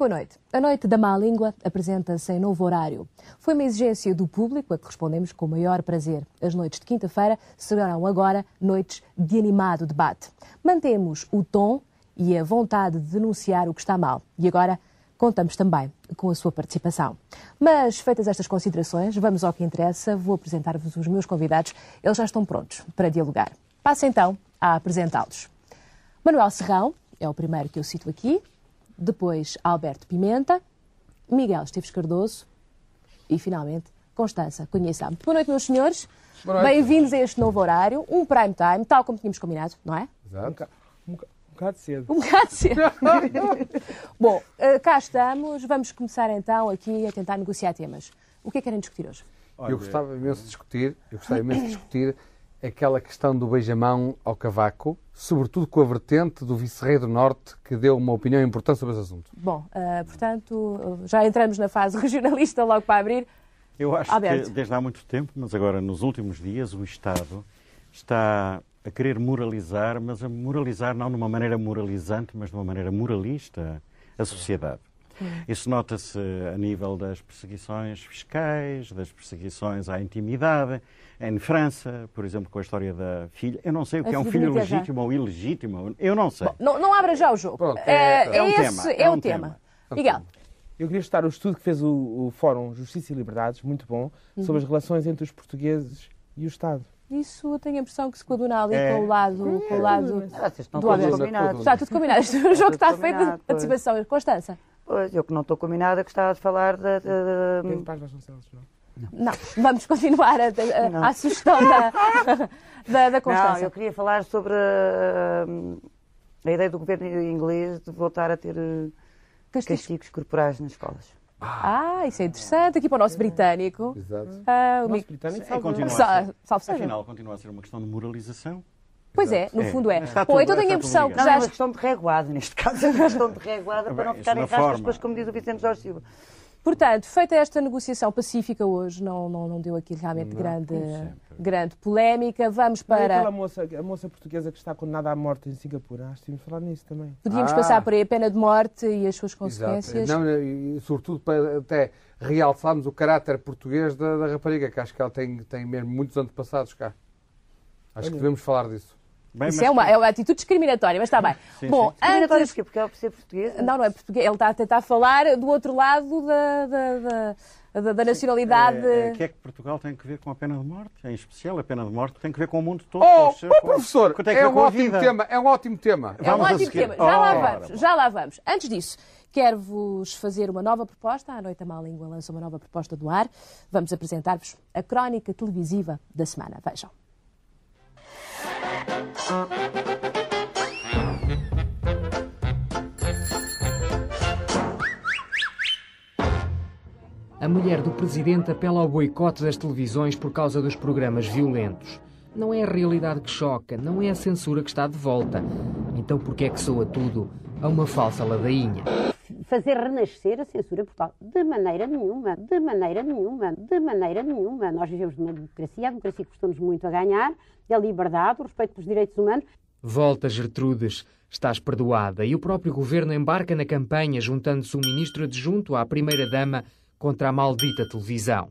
boa noite. A Noite da Má Língua apresenta-se em novo horário. Foi uma exigência do público a que respondemos com o maior prazer. As noites de quinta-feira serão agora noites de animado debate. Mantemos o tom e a vontade de denunciar o que está mal. E agora contamos também com a sua participação. Mas, feitas estas considerações, vamos ao que interessa. Vou apresentar-vos os meus convidados. Eles já estão prontos para dialogar. Passo então a apresentá-los. Manuel Serrão é o primeiro que eu cito aqui depois Alberto Pimenta, Miguel Esteves Cardoso e, finalmente, Constança Conheçamos. Boa noite, meus senhores. Bem-vindos a este novo horário, um prime time, tal como tínhamos combinado, não é? Exato. Um, um, um bocado cedo. Um bocado cedo. Bom, eh, cá estamos. Vamos começar então aqui a tentar negociar temas. O que é que querem discutir hoje? Eu gostava imenso de discutir, eu gostava imenso de discutir aquela questão do beijamão ao cavaco, sobretudo com a vertente do vice-rei do Norte, que deu uma opinião importante sobre esse assunto. Bom, uh, portanto, já entramos na fase regionalista logo para abrir. Eu acho Alberto. que desde há muito tempo, mas agora nos últimos dias, o Estado está a querer moralizar, mas a moralizar não de uma maneira moralizante, mas de uma maneira moralista a sociedade. Isso nota-se a nível das perseguições fiscais, das perseguições à intimidade. Em França, por exemplo, com a história da filha. Eu não sei o que é um filho legítimo ou ilegítimo. Eu não sei. Bom, não, não abra já o jogo. Pronto, é, é, é, um esse tema, é, é um tema. tema. Miguel. Eu queria citar o estudo que fez o, o, Fórum Justiça e Liberdades, muito bom, uhum. sobre as relações entre os portugueses e o Estado. Isso eu tenho a impressão que se coaduna ali é. com o lado, com o lado ah, estão do combinados. Está tudo combinado. O jogo está feito de participação. Constança. Pois, eu que não estou combinada, gostava de falar da. De. Tem paz Vasconcelos, não? Não. vamos continuar a, a, a sugestão da, da, da Constância. Não, eu queria falar sobre a, a, ideia do governo inglês de voltar a ter eh, castigos, castigos corporais nas escolas. Ah, isso é interessante. Aqui para o nosso britânico. Exato. Ah, o nosso britânico é, continua a ser, Afinal, continua a ser uma questão de moralização. Pois é, no fundo é. Bom, então tenho a impressão que já. Não, é uma questão de reguada, neste caso é uma questão de reguada para não ficarem raspas, depois, como diz o Vicente Jorge Silva. Portanto, feita esta negociação pacífica hoje, não, não, não deu aqui realmente não, grande, grande polémica. Vamos para. E aquela moça, a moça portuguesa que está condenada à morte em Singapura, acho que tínhamos falar nisso também. Podíamos ah. passar por aí a pena de morte e as suas consequências. Não, e sobretudo para até realçarmos o caráter português da, da rapariga, que acho que ela tem, tem mesmo muitos antepassados cá. Acho Olha. que devemos falar disso. Bem, Isso é uma, é uma atitude discriminatória, mas está bem. Sim, Bom, sim. Discriminatória antes... Porque ela precisa ser portuguesa? Não, não é português. Ele está a tentar falar do outro lado da, da, da, da, da nacionalidade. É, é, o que é que Portugal tem que ver com a pena de morte? Em especial, a pena de morte tem que ver com o mundo todo. Oh, oh professor, é um ótimo tema. É um ótimo tema. É um ótimo tema. Já lá vamos, já lá vamos. Antes disso, quero-vos fazer uma nova proposta. A Noite a Má Língua lança uma nova proposta do ar. Vamos apresentar-vos a crónica televisiva da semana. Vejam. A mulher do presidente apela ao boicote das televisões por causa dos programas violentos. Não é a realidade que choca, não é a censura que está de volta. Então por que é que soa tudo a uma falsa ladainha? Fazer renascer a censura portal. De maneira nenhuma, de maneira nenhuma, de maneira nenhuma. Nós vivemos numa democracia, a democracia custou-nos muito a ganhar, a liberdade, o respeito pelos direitos humanos. Volta, Gertrudes, estás perdoada. E o próprio governo embarca na campanha, juntando-se um ministro adjunto à primeira-dama contra a maldita televisão.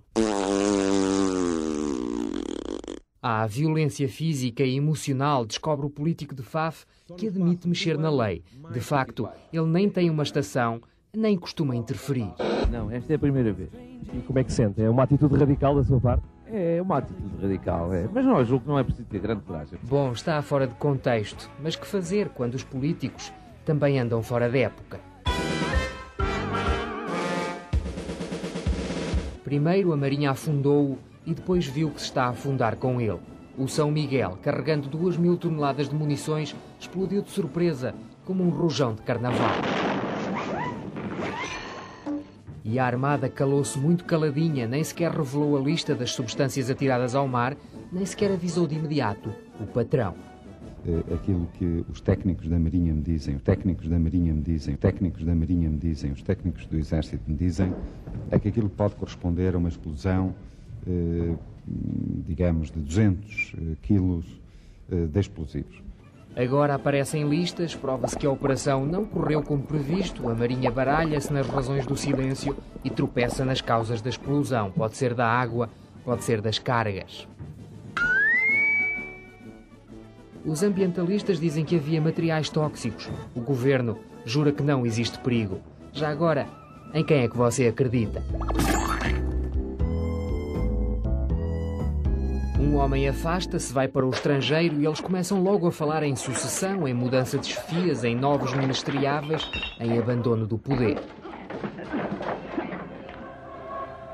Há violência física e emocional, descobre o político de Faf que admite mexer na lei. De facto, ele nem tem uma estação, nem costuma interferir. Não, esta é a primeira vez. E como é que sente? É uma atitude radical da sua parte? É uma atitude radical, é. mas não, eu julgo que não é preciso ter grande coragem. Bom, está fora de contexto, mas que fazer quando os políticos também andam fora de época? Primeiro a Marinha afundou-o e depois viu que se está a afundar com ele. O São Miguel, carregando duas mil toneladas de munições, explodiu de surpresa, como um rojão de carnaval. E a Armada calou-se muito caladinha, nem sequer revelou a lista das substâncias atiradas ao mar, nem sequer avisou de imediato o patrão. É aquilo que os técnicos da Marinha me dizem, os técnicos da Marinha me dizem, os técnicos da Marinha me dizem, os técnicos do Exército me dizem, é que aquilo pode corresponder a uma explosão, digamos, de 200 eh, quilos eh, de explosivos. Agora aparecem listas, prova-se que a operação não correu como previsto, a Marinha baralha-se nas razões do silêncio e tropeça nas causas da explosão. Pode ser da água, pode ser das cargas. Os ambientalistas dizem que havia materiais tóxicos. O governo jura que não existe perigo. Já agora, em quem é que você acredita? Um homem afasta-se, vai para o estrangeiro e eles começam logo a falar em sucessão, em mudança de chefias, em novos ministeriáveis, em abandono do poder.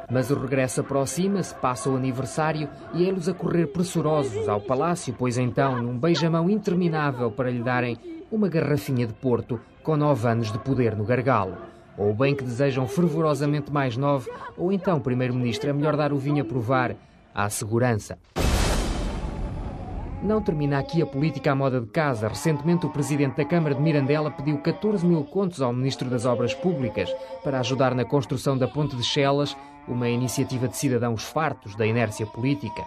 Mas o regresso aproxima-se, passa o aniversário e eles a correr pressurosos ao palácio, pois então, num beijamão interminável para lhe darem uma garrafinha de Porto com nove anos de poder no gargalo. Ou bem que desejam fervorosamente mais nove, ou então, Primeiro-Ministro, é melhor dar o vinho a provar à segurança. Não termina aqui a política à moda de casa. Recentemente, o presidente da Câmara de Mirandela pediu 14 mil contos ao Ministro das Obras Públicas para ajudar na construção da Ponte de Chelas, uma iniciativa de cidadãos fartos da inércia política.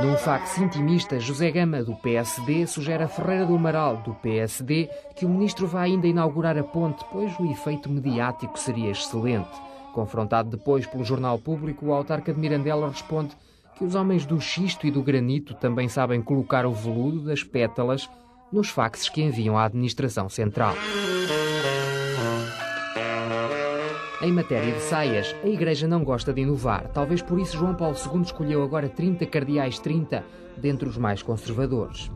Num fax intimista, José Gama, do PSD, sugere a Ferreira do Amaral, do PSD, que o ministro vá ainda inaugurar a ponte, pois o efeito mediático seria excelente. Confrontado depois pelo Jornal Público, o autarca de Mirandela responde que os homens do xisto e do granito também sabem colocar o veludo das pétalas nos faxes que enviam à administração central. Em matéria de saias, a Igreja não gosta de inovar. Talvez por isso João Paulo II escolheu agora 30 cardeais 30, dentre os mais conservadores.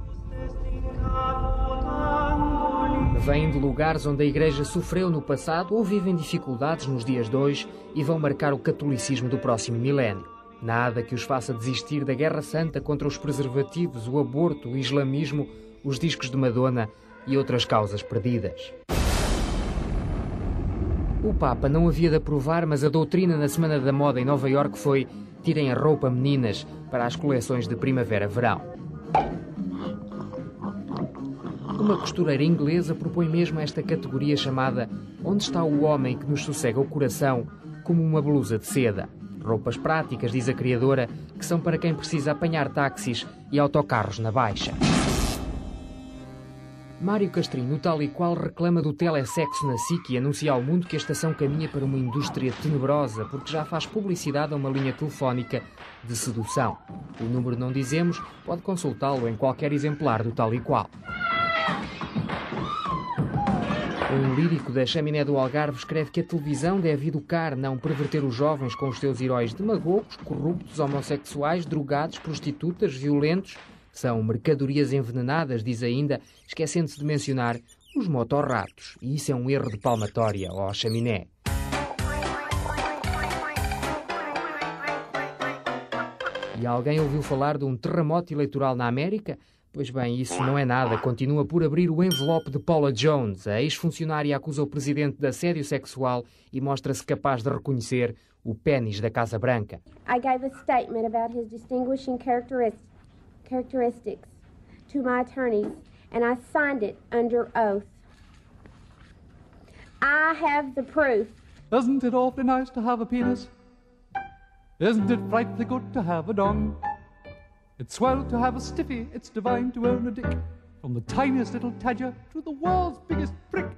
Vêm de lugares onde a Igreja sofreu no passado ou vivem dificuldades nos dias de hoje e vão marcar o catolicismo do próximo milénio. Nada que os faça desistir da Guerra Santa contra os preservativos, o aborto, o islamismo, os discos de Madonna e outras causas perdidas. O Papa não havia de aprovar, mas a doutrina na Semana da Moda em Nova Iorque foi tirem a roupa meninas para as coleções de primavera-verão. Uma costureira inglesa propõe mesmo esta categoria chamada Onde está o homem que nos sossega o coração como uma blusa de seda. Roupas práticas, diz a criadora, que são para quem precisa apanhar táxis e autocarros na baixa. Mário Castrinho, tal e qual, reclama do telesexo na SIC e anuncia ao mundo que a estação caminha para uma indústria tenebrosa porque já faz publicidade a uma linha telefónica de sedução. O número não dizemos, pode consultá-lo em qualquer exemplar do tal e qual. Um lírico da chaminé do Algarve escreve que a televisão deve educar, não perverter os jovens com os seus heróis demagogos, corruptos, homossexuais, drogados, prostitutas, violentos. São mercadorias envenenadas, diz ainda, esquecendo-se de mencionar os motorratos. E isso é um erro de palmatória, ó chaminé. E alguém ouviu falar de um terremoto eleitoral na América? Pois bem, isso não é nada. Continua por abrir o envelope de Paula Jones. A ex-funcionária acusa o presidente de assédio sexual e mostra-se capaz de reconhecer o pênis da Casa Branca. I gave a statement about his distinguishing characteristics to my attorneys and I signed it under oath. I have the proof. Isn't it awfully nice to have a penis? Isn't it frightfully good to have a dong? It's swell to have a stiffy, it's divine to own a dick. From the tiniest little tadger to the world's biggest prick.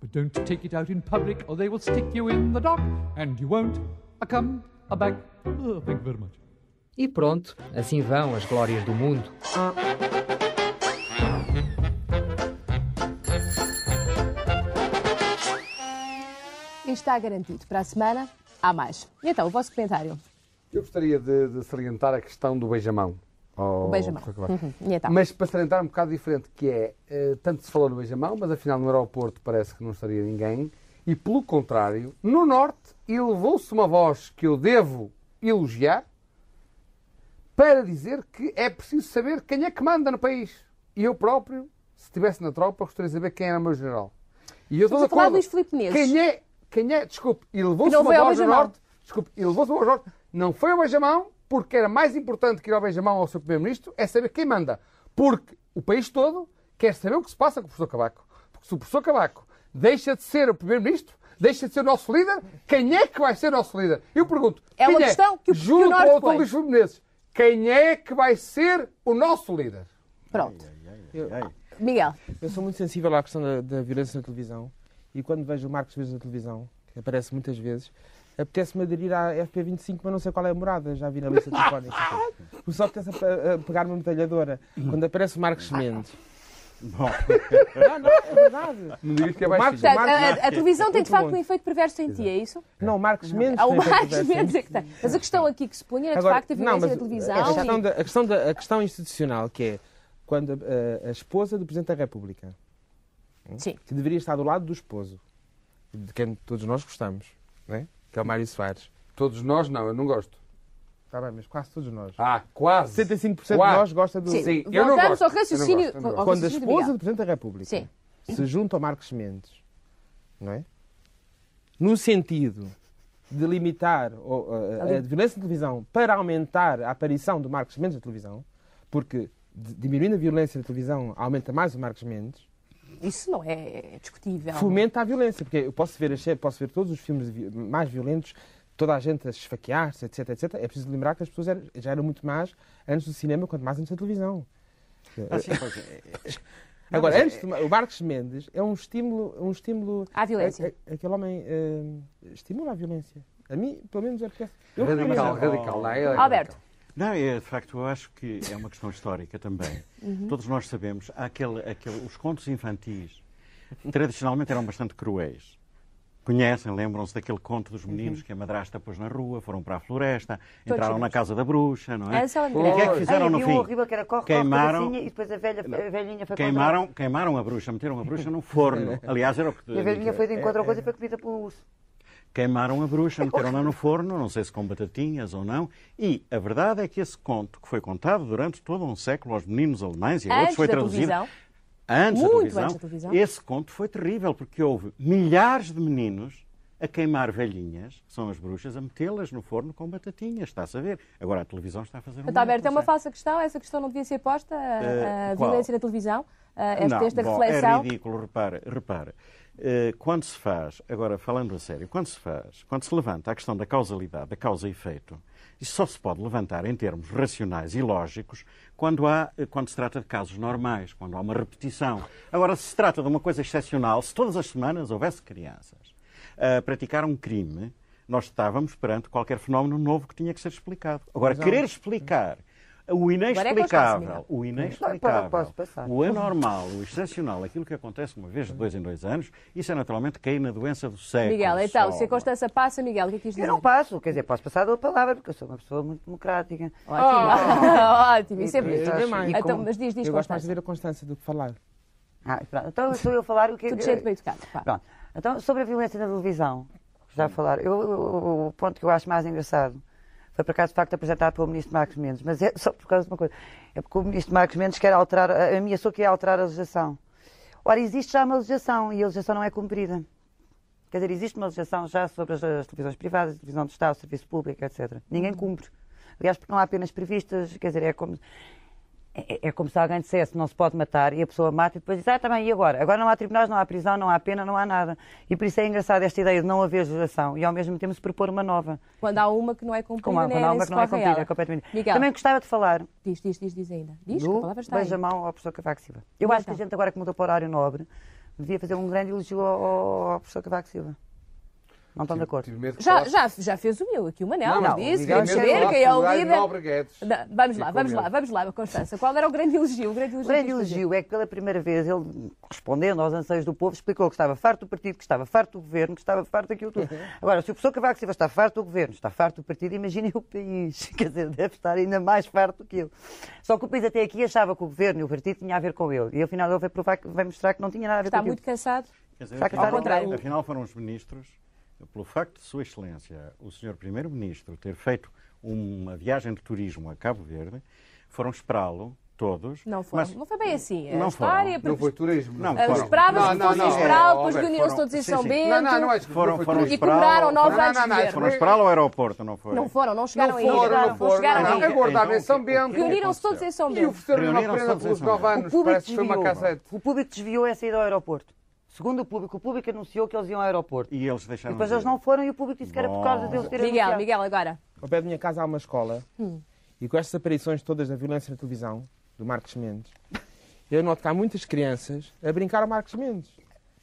But don't take it out in public or they will stick you in the dock and you won't a come a back. Oh, thank you very much. E pronto, assim vão as glórias do mundo. Está garantido. Para a semana, há mais. E então, o vosso comentário? Eu gostaria de, de salientar a questão do beijamão. O beijamão. Uhum. Então? Mas para salientar um bocado diferente, que é, uh, tanto se falou no beijamão, mas afinal no aeroporto parece que não estaria ninguém, e pelo contrário, no Norte elevou-se uma voz que eu devo elogiar para dizer que é preciso saber quem é que manda no país. E eu próprio, se estivesse na tropa, gostaria de saber quem era o meu general. E eu estou a falar Luís Filipe Menezes. Quem é, quem é, desculpe, elevou-se uma voz no Norte, desculpe, elevou-se uma voz no Norte, não foi ao beijamão, porque era mais importante que ir ao beijamão ao seu primeiro-ministro, é saber quem manda. Porque o país todo quer saber o que se passa com o professor Cavaco. Porque se o professor Cavaco deixa de ser o primeiro-ministro, deixa de ser o nosso líder, quem é que vai ser o nosso líder? Eu pergunto, é uma quem questão é? que o, Juro que o o Luís Menezes, quem é que vai ser o nosso líder? Pronto. Eu, Miguel. Eu sou muito sensível à questão da, da violência na televisão e quando vejo o Marcos Vezes na televisão, que aparece muitas vezes, apetece-me aderir à FP25, mas não sei qual é a morada, já vi na lista telefónica. Por só apetece a, a pegar uma metralhadora. Quando aparece o Marcos Mendes. Bom. Não, não, é verdade. Não digas que é O baixinho. Marcos, Portanto, Marcos- a, a televisão tem de facto um efeito perverso em ti, é isso? Não, Marcos Mendes. Ah, o Marcos Mendes é que tem. Mas a questão aqui que se punha era de Agora, facto a não, violência mas da televisão. A questão, e- da, a, questão da, a questão institucional, que é quando a, a esposa do Presidente da República, hum, Sim. que deveria estar do lado do esposo, de quem todos nós gostamos, não é? Que é o Mário Soares. Todos nós não, eu não gosto. Está bem, mas quase todos nós. Ah, quase. 75% de Quase. nós gosta do. Sim, Sim, eu não voltamos gosto. ao Eu não raciocínio. gosto, eu não ao. Quando a raciocínio esposa Miguel. do Presidente da República Sim. se junta ao Marcos Mendes, não é? No sentido de limitar o- a, a- Ali. a violência na televisão para aumentar a aparição do Marcos Mendes na televisão, porque diminuindo a violência na televisão aumenta mais o Marcos Mendes, Isso não é discutível. fomenta a violência, porque eu posso ver, posso ver todos os filmes mais violentos, toda a gente a esfaquear-se, etc, etc. É preciso lembrar que as pessoas eram- já eram muito más antes do cinema, quanto mais antes da televisão. Ah, sim, pois é. Agora, mas é- antes de, o Marcos Mendes é um estímulo, um estímulo À violência. a- a- aquele homem eh, estimula a violência. A mim, pelo menos, é porque eu Radical, radical. Não, é radical. Alberto. Não, é, de facto, eu acho que é uma questão histórica também. Uhum. Todos nós sabemos, aquele, aquele, os contos infantis tradicionalmente eram bastante cruéis. Conhecem, lembram-se daquele conto dos meninos que a madrasta pôs na rua, foram para a floresta, entraram na casa da bruxa, não é? Essa é o que é que fizeram Ai, no fim? horrível que era corre, Queimaram- corre, e depois a, velha, a velhinha foi Queimaram, queimaram a bruxa, meteram a bruxa no forno. Aliás, era o que... E a velhinha foi de encontro ao coisa e foi comida pelo urso. Queimaram a bruxa, meteram-na no forno, não sei se com batatinhas ou não. E a verdade é que esse conto, que foi contado durante todo um século aos meninos alemães e a outros, Antes foi da traduzido televisão. antes da Muito televisão, antes da televisão. Esse conto foi terrível, porque houve milhares de meninos a queimar velhinhas, que são as bruxas, a metê-las no forno com batatinhas, está-se a ver. Agora a televisão está a fazer um Portanto, Alberto, é uma falsa questão. Essa questão não devia ser posta. A, a Eh, violência na televisão. a esta, Não, esta bom, reflexão. É ridículo, repara, repara. Eh, quando se faz, agora falando a sério, quando se faz, quando se levanta a questão da causalidade, da causa e efeito, isso só se pode levantar em termos racionais e lógicos quando, há, eh, quando se trata de casos normais, quando há uma repetição. Agora, se se trata de uma coisa excepcional, se todas as semanas houvesse crianças a praticar um crime, nós estávamos perante qualquer fenómeno novo que tinha que ser explicado. Agora, querer explicar o é inexplicável, o inexplicável, posso passar. o anormal, o excepcional, aquilo que acontece uma vez de dois em dois anos, isso é naturalmente cair na doença do século. Miguel, então, só. se a Constança passa, Miguel, o que é que quis dizer? Eu não passo, quer dizer, posso passar a palavra, porque eu sou uma pessoa muito democrática. Ótimo, ótimo, isso é E- bonito. Então, mas diz, diz Eu gosto mais de ver a Constância do que falar. Ah, pronto, então sou eu a falar o que Tudo cheio de bem educado. Pronto. Então, sobre a violência na televisão, já falar, eu- o ponto que eu acho mais engraçado foi por acaso de facto apresentado pelo ministro Marcos Mendes, mas é só por causa de uma coisa. É porque o ministro Marcos Mendes quer alterar, ameaçou que ia alterar a legislação. Ora, existe já uma legislação e a legislação não é cumprida. Quer dizer, existe uma legislação já sobre as, as televisões privadas, a televisão de Estado, o serviço público, etc. Ninguém cumpre. Aliás, porque não há apenas previstas, quer dizer, é como. É, é como se alguém dissesse não se pode matar e a pessoa mata e depois diz, ah, também, e agora? Agora não há tribunais, não há prisão, não há pena, não há nada. E por isso é engraçado esta ideia de não haver legislação e ao mesmo tempo se propor uma nova. Quando há uma que não é cumprida, Como quando há nem uma que não é a cumprida, ela. completamente. Miguel, Também gostava de falar diz, diz, diz, diz ainda. Diz, que a do palavra está aí. beija-mão ao professor Cavaco Silva. Eu Então. acho que a gente agora que mudou para o horário nobre devia fazer um grande elogio ao- ao professor Cavaco Silva. Não estão de acordo? Já, já, já fez o meu aqui, o Manel, Não, não, disse, Mendes saber quem é o líder. Vamos lá, vamos lá, vamos lá, Constança. Qual era o grande elogio? O grande elogio, O grande elogio é que pela primeira vez ele, respondendo aos anseios do povo, explicou que estava farto do partido, que estava farto do governo, que estava farto daquilo tudo. Agora, se o professor Cavaco Silva está farto do governo, está farto do partido, imaginem o país. Quer dizer, deve estar ainda mais farto do que ele. Só que o país até aqui achava que o governo e o partido tinha a ver com ele. E afinal ele vai, provar, que- vai mostrar que não tinha nada a ver Está com muito aquilo. cansado. Quer dizer, Está a afinal, casar ao contrário. afinal foram os ministros, pelo facto de Sua Excelência, o Sr. Primeiro-Ministro, ter feito uma viagem de turismo a Cabo Verde, foram esperá-lo todos. Não foi, mas- não foi bem assim. A Não história... foram. Não foi turismo. Não, Ah, foram. Esperava-se Não, que não. esperá-lo, depois reuniram-se todos em São sim. Bento. Não, não, não é isso. Foram- Não foi foram. E comemoraram nove Não, não, anos não, não. Foram esperá-lo ao aeroporto, não foi? Não foram, não chegaram Não aí. foram, não Não foram. chegaram Não, aí. aguardavam em São Então, Bento. é Reuniram-se todos em São E Bento. ofereceram uma prenda pelos nove anos. O público Parece que foi uma desviou. cassete. O público desviou essa ida ao aeroporto. Segundo o público, o público anunciou que eles iam ao aeroporto. E eles E deixaram depois de eles ir. não foram e o público disse que era por causa deles terem Miguel, anunciado. Miguel, agora. Ao pé da minha casa há uma escola e com estas aparições todas da violência na televisão, do Marcos Mendes, eu noto que há muitas crianças a brincar ao Marcos Mendes.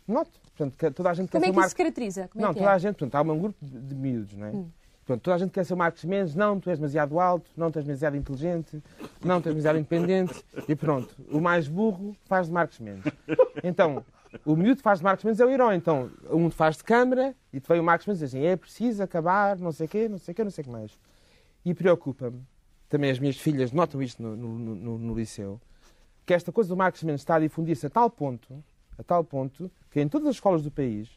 Noto. Portanto, toda a gente Como é que isso se caracteriza? Como é Não, que toda é? a gente, portanto, há um grupo de, de miúdos, não é? Hum. Portanto, toda a gente quer ser o Marcos Mendes, não, tu és demasiado alto, não, tu és demasiado inteligente, não, tu és demasiado independente, e pronto, o mais burro faz de Marcos Mendes. Então, o miúdo faz de Marcos Mendes é o herói, então, um faz de câmara, e te vem o Marcos Mendes e diz assim, é preciso acabar, não sei o quê, não sei o quê, não sei o que mais. E preocupa-me, também as minhas filhas notam isto no, no- no- no liceu, que esta coisa do Marcos Mendes está a difundir-se a tal ponto, a tal ponto, que em todas as escolas do país,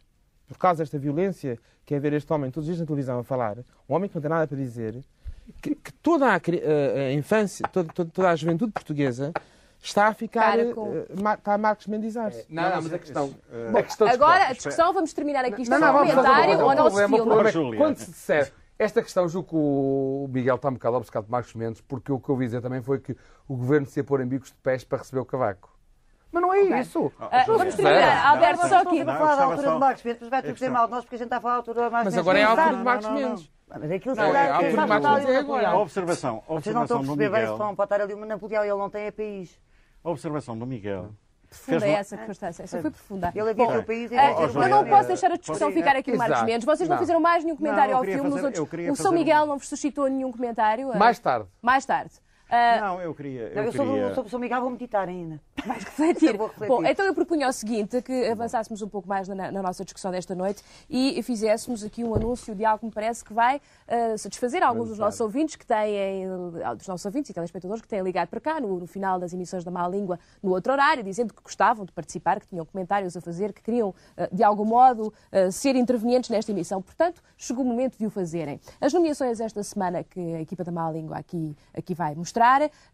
por causa desta violência que é ver este homem todos os dias na televisão a falar, um homem que não tem nada para dizer, que, que toda a, a- a infância, toda, toda- toda a juventude portuguesa está a ficar, Cara com- eh, ma- está a Marcos Mendizar-se. Não, não, mas a questão. Bom, a questão Agora, a discussão, vamos terminar aqui. Isto Não, é um vamos fazer uma comentário coisa. ao O nosso problema, filme. problema é que quando se disser esta questão, julgo que o Miguel está um bocado obcecado de Marcos Mendes, porque o que eu ouvi dizer também foi que o governo se ia pôr em bicos de pés para receber o cavaco. Mas não é isso. Ah, vamos terminar. Alberto, só aqui. Estamos a falar da altura de Marcos Mendes, mas vai tudo dizer mal de nós porque a gente está a falar da altura de Marcos Mas Mendes. agora é a Não, altura não, de Marcos não, não, Mendes. não. Mas aquilo Não, se é a Mendes é ali agora. Napoleão. Observação, Vocês não estão a perceber bem se Miguel. vão empatar ali uma Napoleão e ele não tem é país. Observação do Miguel. Profunda Fez uma- essa, Constância. Essa foi profunda. Ele havia Bom, país e ah, não eu não posso eh, deixar a discussão pode- ficar aqui no Marcos Exato. Mendes. Vocês não Não. fizeram mais nenhum comentário eu ao filme. fazer- outros, o São fazer um- Miguel não vos suscitou nenhum comentário. ah, Mais tarde. Mais tarde. Ah, Não, eu queria. Não, Eu queria... sobre o São Miguel vou meditar ainda. Vais refletir. Eu vou refletir. Bom, então eu propunha o seguinte, que avançássemos um pouco mais na, na nossa discussão desta noite e fizéssemos aqui um anúncio de algo que me parece que vai ah, satisfazer alguns dos nossos ouvintes que têm, ah, dos nossos ouvintes e telespectadores que têm ligado para cá no, no final das emissões da Má Língua, no outro horário, dizendo que gostavam de participar, que tinham comentários a fazer, que queriam, ah, de algum modo, ser intervenientes nesta emissão. Portanto, chegou o momento de o fazerem. As nomeações esta semana que a equipa da Má Língua aqui, aqui vai mostrar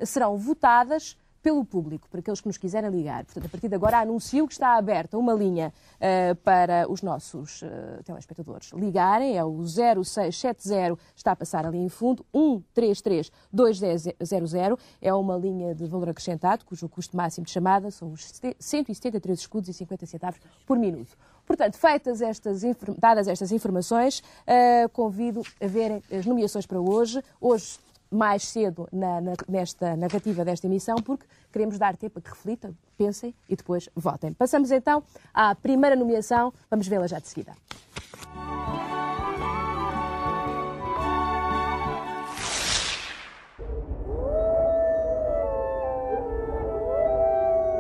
serão votadas pelo público, para aqueles que nos quiserem ligar. Portanto, a partir de agora anuncio que está aberta uma linha eh, para os nossos eh, telespectadores ligarem, é o 0670, está a passar ali em fundo, 133-200, é uma linha de valor acrescentado, cujo custo máximo de chamada são os 173 escudos e 50 centavos por minuto. Portanto, feitas estas, dadas estas informações, eh, convido a verem as nomeações para hoje. Hoje mais cedo na- na- nesta narrativa desta emissão, porque queremos dar tempo a que reflitam, pensem e depois votem. Passamos então à primeira nomeação, vamos vê-la já de seguida.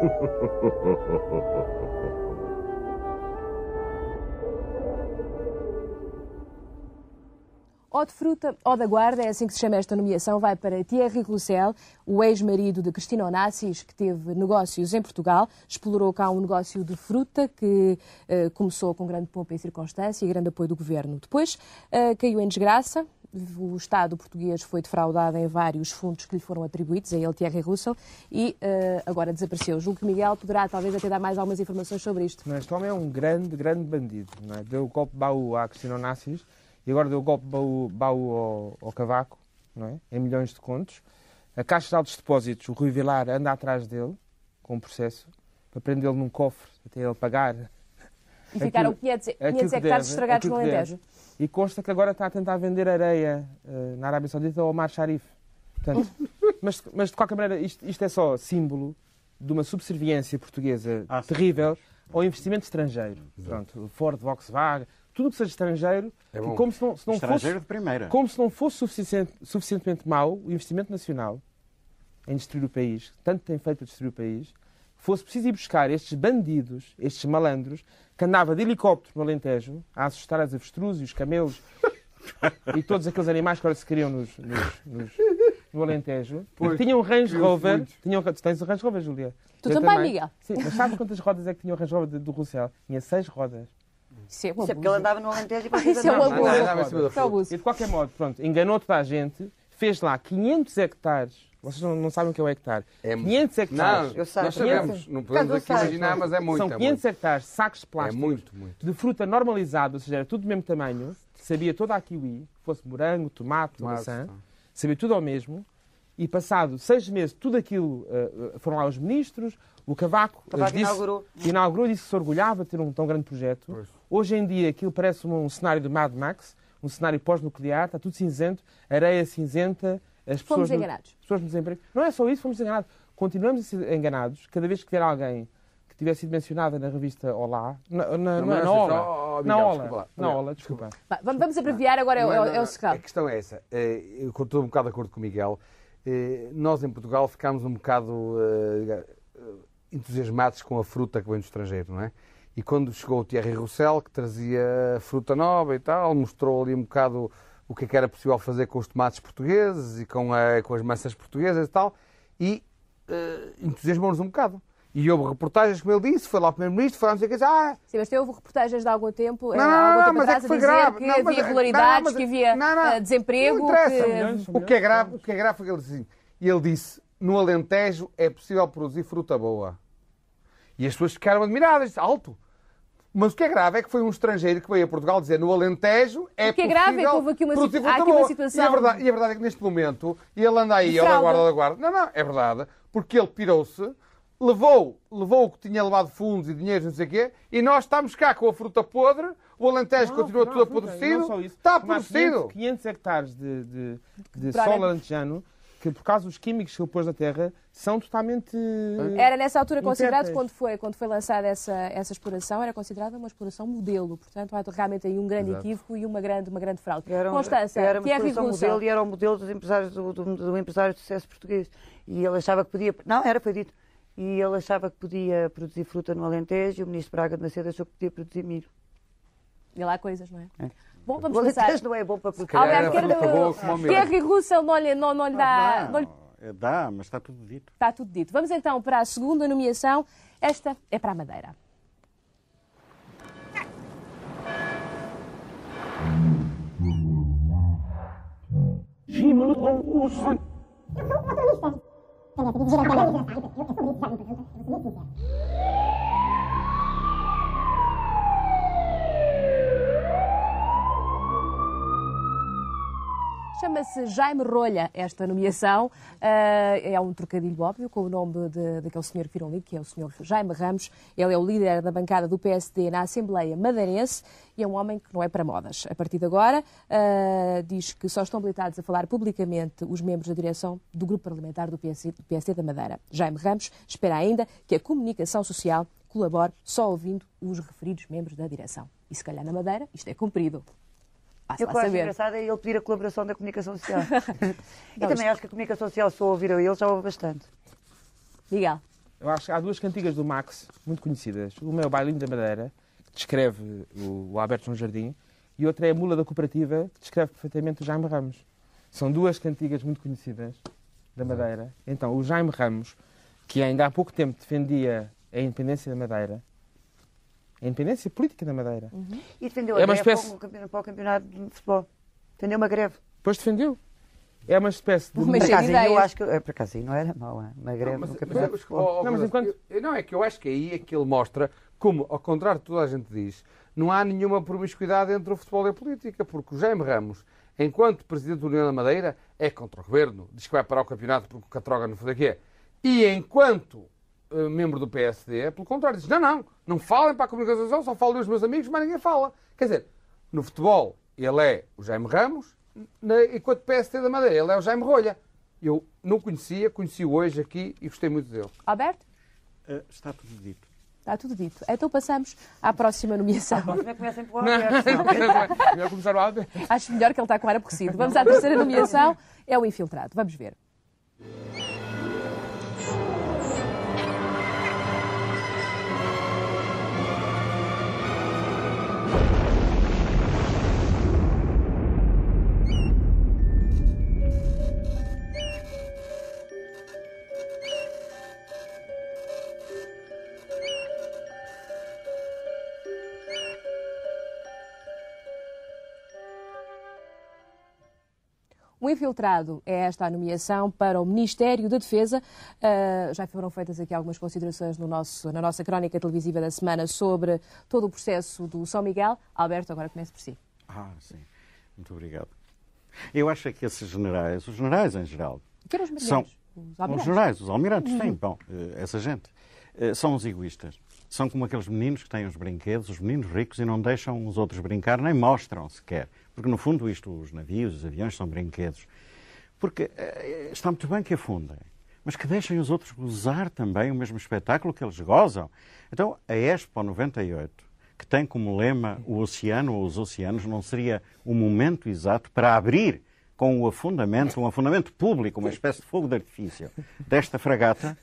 O de Fruta, ou da Guarda, é assim que se chama esta nomeação, vai para Thierry Roussel, o ex-marido de Cristina Onassis, que teve negócios em Portugal, explorou cá um negócio de fruta que eh, começou com grande pompa e circunstância e grande apoio do governo. Depois eh, caiu em desgraça, o Estado português foi defraudado em vários fundos que lhe foram atribuídos, a ele Thierry Russell, e eh, agora desapareceu. Julgo que Miguel poderá talvez até dar mais algumas informações sobre isto. Este homem é um grande, grande bandido. É? Deu o de baú à Cristina Onassis e agora deu o golpe de baú, baú ao, ao Cavaco, não é? em milhões de contos. A Caixa de Altos Depósitos, o Rui Vilar, anda atrás dele com um processo para prendê-lo num cofre até ele pagar. E ficaram aquilo- 500, aquilo 500 que hectares estragados no. Alentejo. E consta que agora está a tentar vender areia eh, na Arábia Saudita ao Omar Sharif. Portanto, mas, mas, de qualquer maneira, isto, isto é só símbolo de uma subserviência portuguesiente Ah, sim. terrível ao investimento estrangeiro. Pronto, Ford, Volkswagen, tudo que seja estrangeiro, É como se não, se não Estrangeiro fosse, de primeira. como se não fosse suficiente- suficientemente mau o investimento nacional em destruir o país, tanto tem feito para destruir o país, fosse preciso ir buscar estes bandidos, estes malandros, que andava de helicóptero no Alentejo a assustar as avestruzes e os camelos e todos aqueles animais que agora se criam nos, nos- nos- no Alentejo. Pois, tinham um Range Rover. Tinham, tu tens o Range Rover, Julia? Tu Eu também, Miguel? Sim, mas sabes quantas rodas é que tinha o Range Rover de- do Russell? Tinha seis rodas. Isso é um Isso é porque ele andava no Alentejo e Isso é um Não, abuso. não, não, Andava em cima da é. E de qualquer modo, pronto, enganou toda a gente, fez lá 500 hectares. Vocês não, não sabem o que é o hectare. É 500 Não, hectares. Eu sei. nós sabemos. Não podemos Caso eu aqui imaginar, mas é muito. São é 500 muito. hectares, sacos de É plástico, muito, muito. de fruta normalizada, ou seja, era tudo do mesmo tamanho, sabia toda a kiwi, fosse morango, tomate, Mas, maçã, tá. sabia tudo ao mesmo, e passado seis meses, tudo aquilo, uh, uh, foram lá os ministros, o Cavaco, Cavaco disse, inaugurou. inaugurou e disse que se orgulhava de ter um tão grande projeto. Pois. Hoje em dia aquilo parece um, cenário de Mad Max, um cenário pós-nuclear, está tudo cinzento, areia cinzenta, As Fomos no- enganados. As pessoas no desemprego. Não é só isso, fomos enganados. Continuamos a ser enganados cada vez que vier alguém que tivesse sido mencionada na revista Olá, na, na, Não, na, na oh, Ola. oh, na Miguel, Ola. desculpa. Na Ola, desculpa. Vamos, vamos abreviar, agora é, o- Não, é o- não, é o não. secreto. A questão é essa. Eh, Eu estou um bocado de acordo com o Miguel. Eh, Nós, em Portugal, ficámos um bocado eh, entusiasmados com a fruta que vem do estrangeiro, não é? E quando chegou o Thierry Roussel, que trazia fruta nova e tal, mostrou ali um bocado o que é que era possível fazer com os tomates portugueses e com, a- com as maçãs portuguesas e tal, e eh, entusiasmou-nos um bocado. E houve reportagens, como ele disse, foi lá o Primeiro-Ministro, foi lá não sei o que, ah, Sim, mas teve reportagens de algum tempo, eh, Não, há não, algum não, tempo mas é atrás que foi a dizer grave. que Não, havia é- irregularidades, não, mas- que havia não, não. eh, desemprego. Não interessa. que- O que é grave, o que é grave foi que ele disse assim. E ele disse: no Alentejo é possível produzir fruta boa. E as pessoas ficaram admiradas, disse, alto. Mas o que é grave é que foi um estrangeiro que veio a Portugal dizer no Alentejo é O que é grave é que houve aqui uma situ- aqui uma situação- E a, verdade, e a verdade é que neste momento ele anda aí De ao da fraude. guarda da guarda. Não, não, é verdade. Porque ele pirou-se, levou, levou o que tinha levado fundos e dinheiro, não sei o quê, e nós estamos cá com a fruta podre, o Alentejo continua tudo fruta, apodrecido. não só isso. Está apodrecido. 500, 500 hectares de, de, de solo alentejano que, por causa dos químicos que ele pôs na terra, são totalmente. Era nessa altura considerado, quando foi, quando foi lançada essa, essa exploração, era considerada uma exploração modelo. Portanto, há realmente aí um grande Exato. equívoco e uma grande, uma grande fraude. Era, um- Constança, era uma Thierry exploração Rousseau. modelo e era o modelo dos empresários do, do, do empresário de sucesso português. E ele achava que podia. Não, era, foi dito. E ele achava que podia produzir fruta no Alentejo e o ministro Braga de Macedo achou que podia produzir milho. E lá há coisas, não é? É. Bom, vamos o começar. Não é bom para produzir. calhar Alberto, era quero- fruta boa como o milho. Thierry Russell não lhe, não, não lhe dá... não lhe- É, Dá, mas está tudo dito. Está tudo dito. Vamos então para a segunda nomeação. Esta é para a Madeira. Chama-se Jaime Rolha esta nomeação. Ah, é um trocadilho óbvio com o nome daquele senhor que viram ali, que é o senhor Jaime Ramos. Ele é o líder da bancada do PSD na Assembleia Madeirense e é um homem que não é para modas. A partir de agora, ah, diz que só estão habilitados a falar publicamente os membros da direção do grupo parlamentar do PSD da Madeira. Jaime Ramos espera ainda que a comunicação social colabore só ouvindo os referidos membros da direção. E se calhar na Madeira isto é cumprido. Eu acho saber. engraçado é ele pedir a colaboração da comunicação social. e também acho que a comunicação social, se eu ouvir a ele, já ouve bastante. Miguel. Eu acho que há duas cantigas do Max muito conhecidas. Uma é o Bailinho da Madeira, que descreve o, o Alberto João Jardim, e outra é a Mula da Cooperativa, que descreve perfeitamente o Jaime Ramos. São duas cantigas muito conhecidas da Madeira. Então, o Jaime Ramos, que ainda há pouco tempo defendia a independência da Madeira, a independência política da Madeira, E defendeu É a uma greve espécie- para, o campeonato, para o campeonato de futebol. Defendeu uma greve. depois defendeu. É uma espécie de. Mas Por de acaso, aí eu acho que. é, Por acaso, aí não era mau. é? Uma greve Mas, no mas, campeonato de mas, futebol. oh, oh, Não, mas enquanto- eu- não, é que eu acho que aí é que ele mostra como, ao contrário de toda a gente diz, não há nenhuma promiscuidade entre o futebol e a política, porque o Jaime Ramos, enquanto Presidente da União da Madeira, é contra o Governo, diz que vai parar o campeonato porque o Catroga não foi quê. E enquanto eh, membro do PSD, é pelo contrário, diz, não, não, não falem para a comunicação social, só falo dos meus amigos, mas ninguém fala. Quer dizer, no futebol ele é o Jaime Ramos, na, enquanto PSD da Madeira ele é o Jaime Rolha. Eu não conhecia, conheci-o hoje aqui e gostei muito dele. Alberto? Eh, Está tudo dito. Está tudo dito. Então passamos à próxima nomeação. É por? Melhor começar o Alberto. Acho melhor que ele está com ar aborrecido. Vamos à terceira nomeação. É o infiltrado. Vamos ver. O infiltrado é esta a nomeação para o Ministério da Defesa. Ah, já foram feitas aqui algumas considerações no nosso- na nossa crónica televisiva da semana sobre todo o processo do São Miguel. Alberto, agora comece por si. Ah, sim. Muito obrigado. Eu acho é que esses generais, os generais em geral, os são os os almirantes. generais, os almirantes, sim, bom, eh, essa gente, eh, são os egoístas. São como aqueles meninos que têm os brinquedos, os meninos ricos, e não deixam os outros brincar, nem mostram sequer. Porque, no fundo, isto, os navios, os aviões, são brinquedos. Porque eh, está muito bem que afundem, mas que deixem os outros gozar também o mesmo espetáculo que eles gozam. Então, a Expo 98, que tem como lema o oceano ou os oceanos, não seria o momento exato para abrir com o afundamento, um afundamento público, uma espécie de fogo de artifício desta fragata?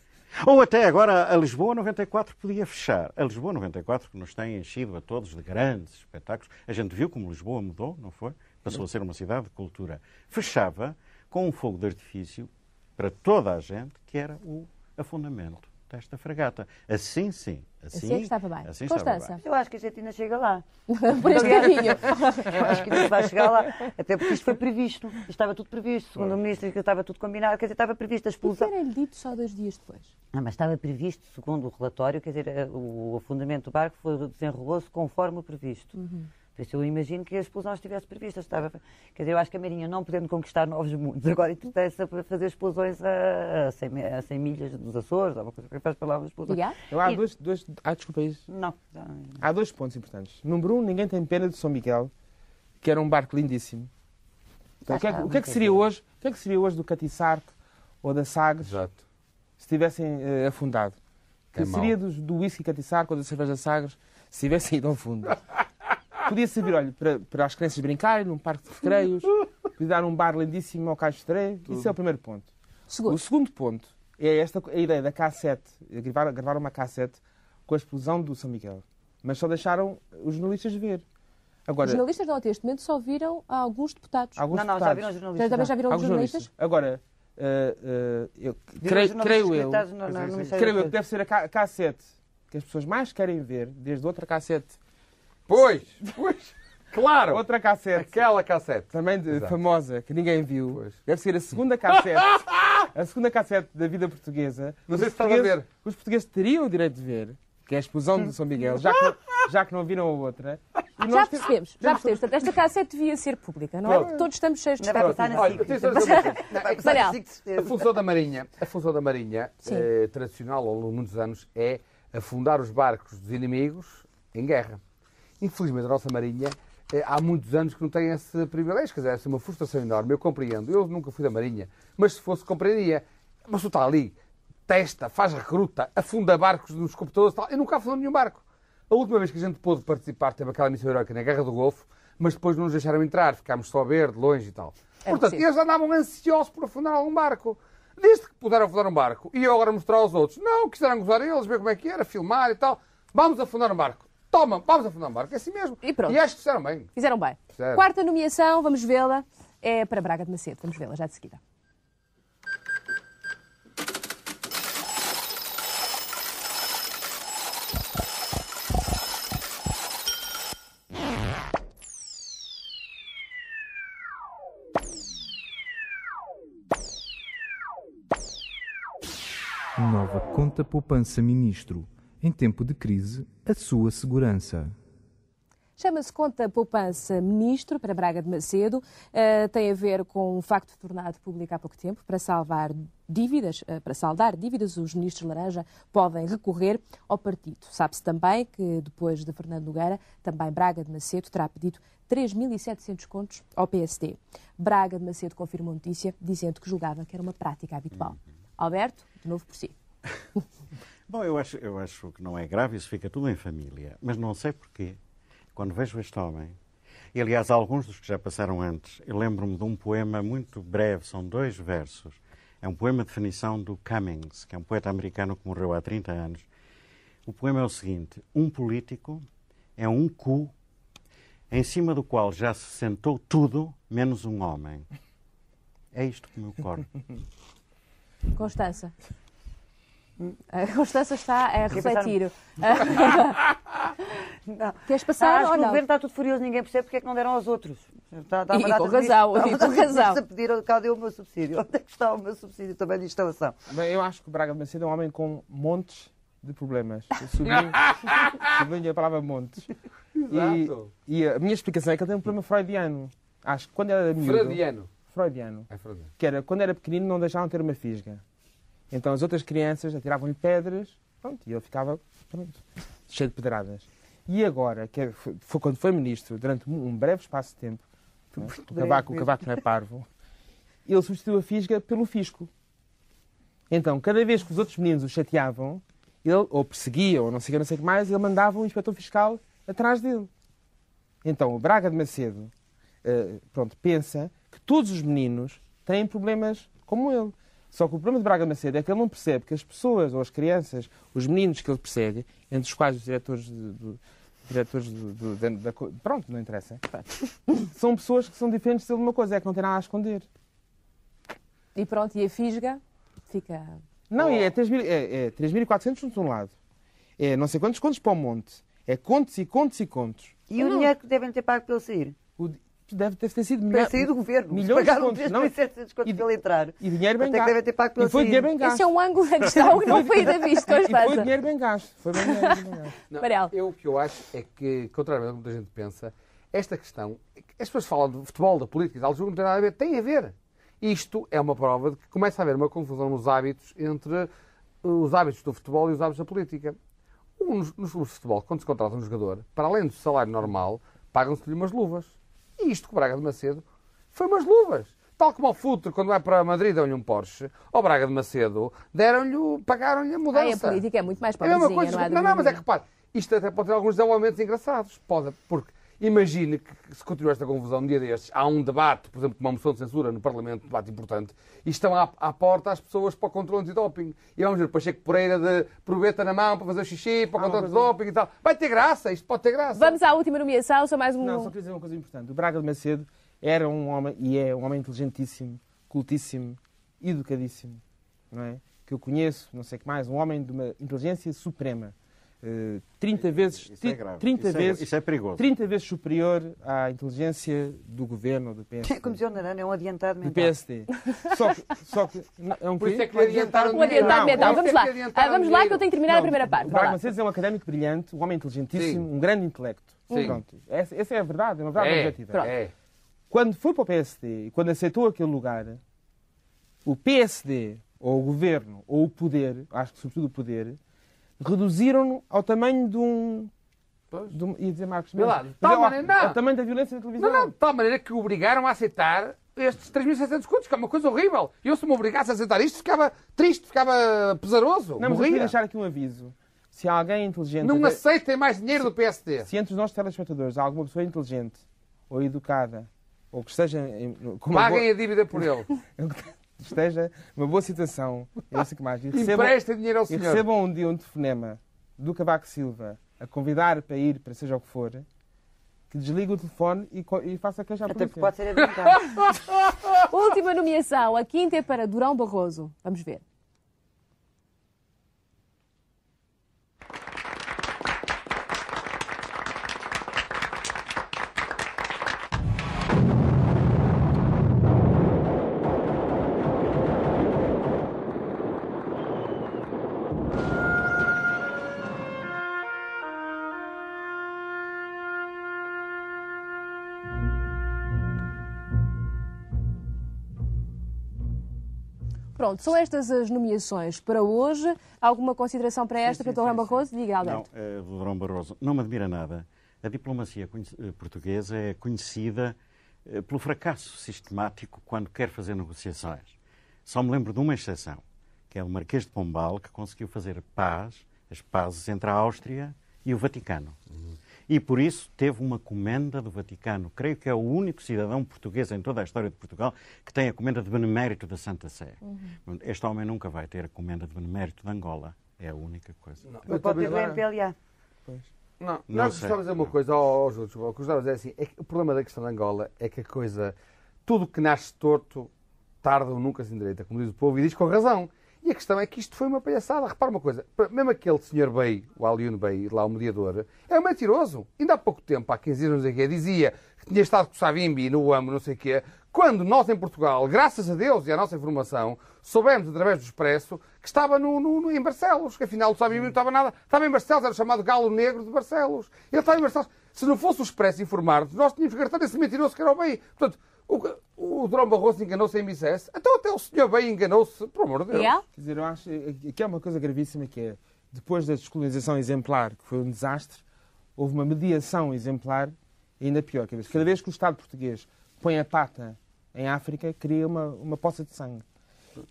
Ou até agora a Lisboa 94 podia fechar. A Lisboa 94 que nos tem enchido a todos de grandes espetáculos. A gente viu como Lisboa mudou, não foi? Passou a ser uma cidade de cultura. Fechava com um fogo de artifício para toda a gente, que era o afundamento desta fragata. Assim sim. Assim, assim é que estava bem. Assim Constança. estava bem. Eu acho que a gente ainda chega lá. Por este caminho. Eu acho que a gente vai chegar lá. Até porque isto foi previsto. Isto estava tudo previsto. Segundo o ministro, que estava tudo combinado. Quer dizer, estava previsto a Isso expulsão. era-lhe dito só dois dias depois. Não, mas estava previsto, segundo o relatório, quer dizer, eh, o afundamento do barco foi- desenrolou-se conforme o previsto. Por isso eu imagino que a explosão estivesse prevista. Estava, quer dizer, eu acho que a Marinha, não podendo conquistar novos mundos, agora interessa para fazer explosões a, a, 100, mi- a 100 milhas dos Açores, ou uma coisa que faz palavras explosões. Diga? Eu, há E- dois, dois, ah, desculpa isso. Não. Há dois pontos importantes. Número um, ninguém tem pena de São Miguel, que era um barco lindíssimo. Então, o, que é, que- o que é que seria hoje? O que é que seria hoje do Catiçarque ou da Sagres Exato. se tivessem eh, afundado? Que É seria dos- do whisky Catiçarque ou da cerveja Sagres se tivessem ido ao fundo? Podia servir, olha, para, para as crianças brincarem num parque de recreios, podia dar um bar lindíssimo ao Cais de Estreia. Isso é o primeiro ponto. Segundo. O segundo ponto é esta a ideia da K7, gravar, gravar uma K7 com a explosão do São Miguel. Mas só deixaram os jornalistas ver. Agora, Os jornalistas não, até este momento só viram alguns deputados. alguns Não, não, já deputados, viram os Já, jornalistas. também já viram os alguns jornalistas? Agora, eh, eh, eu, creio, os jornalistas creio eu, no- no- no Ministério creio eu que deve ser a K7 que as pessoas mais querem ver, desde outra K7. Pois, pois, claro. Outra K7, Aquela cassete. também de- Exato. famosa, que ninguém viu. Pois. Deve ser a segunda K7. a segunda K7 da vida portuguesa. Não Os sei se estás a portugueses- ver. Os portugueses teriam o direito de ver, que é a explosão do São Miguel, já que não, já que não viram a outra. E Já nós te- percebemos, já percebemos. Portanto, esta cassete devia ser pública, não é? Pronto. Porque todos estamos cheios de vai expectativa. passar na Olha, SIC. atenção, atenção. Não, vai passar Manel. na SIC, de A certeza. função da Marinha, a função da Marinha Sim. eh, tradicional ao longo de muitos anos é afundar os barcos dos inimigos em guerra. Infelizmente, a nossa Marinha eh, há muitos anos que não tem esse privilégio, quer dizer, essa é uma frustração enorme. Eu compreendo, eu nunca fui da Marinha, mas se fosse, compreendia. Mas tu está ali, testa, faz recruta, afunda barcos nos computadores e tal. Eu nunca afundou nenhum barco. A última vez que a gente pôde participar teve aquela missão heroica na Guerra do Golfo, mas depois não nos deixaram entrar, ficámos só a ver, de longe e tal. É Portanto, possível. eles andavam ansiosos por afundar algum barco. Desde que puderam afundar um barco e eu agora mostrar aos outros, não, quiseram gozar eles, ver como é que era, filmar e tal, vamos afundar um barco. Toma, vamos afundar um barco, é assim mesmo. E pronto. acho que fizeram bem. Fizeram bem. Fizeram. Quarta nomeação, vamos vê-la, é para Braga de Macedo. Vamos vê-la já de seguida. Nova conta poupança ministro. Em tempo de crise, a sua segurança. Chama-se Conta Poupança Ministro para Braga de Macedo. Eh, tem a ver com o facto de tornado público há pouco tempo para salvar dívidas, eh, para saldar dívidas, os ministros Laranja podem recorrer ao partido. Sabe-se também que depois de Fernando Nogueira, também Braga de Macedo terá pedido 3.700 contos ao PSD. Braga de Macedo confirmou a notícia, dizendo que julgava que era uma prática habitual. Alberto, de novo por si. Bom, eu acho, eu acho que não é grave, isso fica tudo em família. Mas não sei porquê. Quando vejo este homem, e aliás, alguns dos que já passaram antes, eu lembro-me de um poema muito breve, são dois versos. É um poema de definição do Cummings, que é um poeta americano que morreu há 30 anos. O poema é o seguinte: Um político é um cu em cima do qual já se sentou tudo menos um homem. É isto que me ocorre. Constança. A Constança está a refletir. Não. Queres Ah, passar acho ou que o não? governo está tudo furioso, ninguém percebe porque é que não deram aos outros. Está, está E com razão, e com razão. a pedir cadê o meu subsídio? Onde é que está o meu subsídio também de instalação? Bem, eu acho que o Braga de Macedo é um homem com montes de problemas. Eu sublinho, sublinho a palavra montes. Exato. E, e a minha explicação é que ele tem um problema freudiano. Acho que quando era miúdo... Freudiano. Freudiano. É freudiano. Que era, quando era pequenino não deixavam ter uma fisga. Então as outras crianças atiravam-lhe pedras pronto, e ele ficava pronto, cheio de pedradas. E agora, que é- foi, quando foi ministro, durante um breve espaço de tempo, não é? o, cavaco, o cavaco não é parvo, ele substituiu a fisga pelo fisco. Então, cada vez que os outros meninos o chateavam, ele ou perseguia, ou não sei o que, não sei o que mais, ele mandava um inspetor fiscal atrás dele. Então, o Braga de Macedo uh, pronto, pensa que todos os meninos têm problemas como ele. Só que o problema de Braga Macedo é que ele não percebe que as pessoas, ou as crianças, os meninos que ele persegue, entre os quais os diretores de, de diretores do, do, da, da, Pronto, não interessa. São pessoas que são diferentes de uma coisa, é que não tem nada a esconder. E pronto, e a fisga fica. Não, oh. é 3.400 é, é de um lado. É não sei quantos contos para o monte. É contos e contos e contos. E o dinheiro que devem ter pago pelo sair? O, deve ter sido milhões. Deve sair do governo. Milhões de contos. Não, 700 contos para ele entrar. E dinheiro bem gasto. devem ter pago pelo e foi dinheiro bem gasto. Esse é um ângulo da questão que não foi ainda visto, Constança. E foi dinheiro bem gasto. Foi bem dinheiro bem gasto. Não, eu, o que eu acho é que, contrariamente ao que muita gente pensa, esta questão, as pessoas falam de futebol, da política, de jogo, não tem nada a ver. Tem a ver. Isto é uma prova de que começa a haver uma confusão nos hábitos entre os hábitos do futebol e os hábitos da política. Nos, nos clubes de futebol, quando se contrata um jogador, para além do salário normal, pagam-se-lhe umas luvas. E isto que o Braga de Macedo foi umas luvas. Tal como ao Futre, quando vai para Madrid, dão-lhe um Porsche. Ao Braga de Macedo, deram-lhe, pagaram-lhe a mudança. Ah, a política é muito mais para é a mesma coisa. Não, não, não, mas é que repare, isto até pode ter alguns desenvolvimentos engraçados. Pode, porque Imagine que, se continua esta confusão um dia destes, há um debate, por exemplo, uma moção de censura no Parlamento, um debate importante, e estão à, à porta as pessoas para o controle antidoping. E vamos ver Pacheco Pereira de proveta na mão para fazer o xixi, para o controle antidoping e tal. Vai ter graça, isto pode ter graça. Vamos à última nomeação, só mais um... Não, só queria dizer uma coisa importante. O Braga de Macedo era um homem, e é um homem inteligentíssimo, cultíssimo, educadíssimo, não é? Que eu conheço, não sei o que mais, um homem de uma inteligência suprema. 30 eh, vezes, isso é grave. 30 isso vezes, é, isso é perigoso. 30 vezes superior à inteligência do governo do PSD. Como dizia o Narano, é um adiantado mental. Do PSD. Só que, só que é um Por isso é que lhe adiantaram um adiantado mental. Vamos lá. Ah, vamos lá que eu tenho que terminar não, a primeira parte. Braga Macedo é um académico brilhante, um homem inteligentíssimo, Sim. um grande intelecto. Sim. Pronto. Essa, essa é a verdade, é uma verdade é, objetiva. É. Quando foi para o PSD e quando aceitou aquele lugar, o PSD, ou o governo, ou o poder, acho que sobretudo o poder, reduziram-no ao tamanho de um. De um ia dizer Marcos Mendes. Lá, tal maneira, não. Ao tamanho da violência na televisão. Não, não, de tal maneira que obrigaram a aceitar estes 3.600 contos, que é uma coisa horrível. Eu, se me obrigasse a aceitar isto, ficava triste, ficava pesaroso. Não, mas eu queria deixar aqui um aviso. Se há alguém inteligente. Não aceitem mais dinheiro do PSD. Se entre os nossos telespectadores há alguma pessoa inteligente ou educada ou que esteja. Paguem boa... a dívida por ele. esteja numa boa situação, não sei que mais, e recebam, Empresta dinheiro ao senhor. E recebam um dia um telefonema do Cavaco Silva a convidar para ir para seja o que for, que desligue o telefone e, e faça queixa à Até porque pode ser adiantado. Última nomeação, a quinta é para Durão Barroso. Vamos ver. Pronto, são estas as nomeações para hoje. Alguma consideração para esta, para Durão Barroso? Diga, Alberto. Não, uh, Durão Barroso, não me admira nada. A diplomacia eh, portuguesa é conhecida uh, pelo fracasso sistemático quando quer fazer negociações. Só me lembro de uma exceção, que é o Marquês de Pombal, que conseguiu fazer paz, as pazes entre a Áustria e o Vaticano. Uhum e por isso teve uma comenda do Vaticano. Creio que é o único cidadão português em toda a história de Portugal que tem a comenda de benemérito da Santa Sé. Uhum. Este homem nunca vai ter a comenda de benemérito de Angola. É a única coisa. Não, pode ter o MPLA. Pois. Não, não nós gostávamos de dizer uma coisa aos outros. O que gostávamos de dizer é assim, é o problema da questão de Angola é que a coisa, tudo que nasce torto, tarda ou nunca se endireita, como diz o povo, e diz com razão. E a questão é que isto foi uma palhaçada. Repara uma coisa, mesmo aquele senhor Bey, o Aliun Bey, lá o mediador, é um mentiroso. Ainda há pouco tempo, há 15 anos, o dizia que tinha estado com o Savimbi no AMO, não sei o quê, quando nós em Portugal, graças a Deus e à nossa informação, soubemos através do Expresso que estava no, no, em Barcelos, que afinal o Savimbi não estava nada, estava em Barcelos, era chamado Galo Negro de Barcelos. Ele estava em Barcelos. Se não fosse o Expresso informar-nos, nós tínhamos que esse mentiroso que era o Bey. Portanto, o, o Durão Barroso enganou-se em Bicesse. Então até o senhor bem enganou-se, por amor de Deus. Yeah. Quer dizer, eu acho que é uma coisa gravíssima que é, depois da descolonização exemplar, que foi um desastre, houve uma mediação exemplar ainda pior. Quer dizer, cada vez que o Estado português põe a pata em África, cria uma, uma poça de sangue.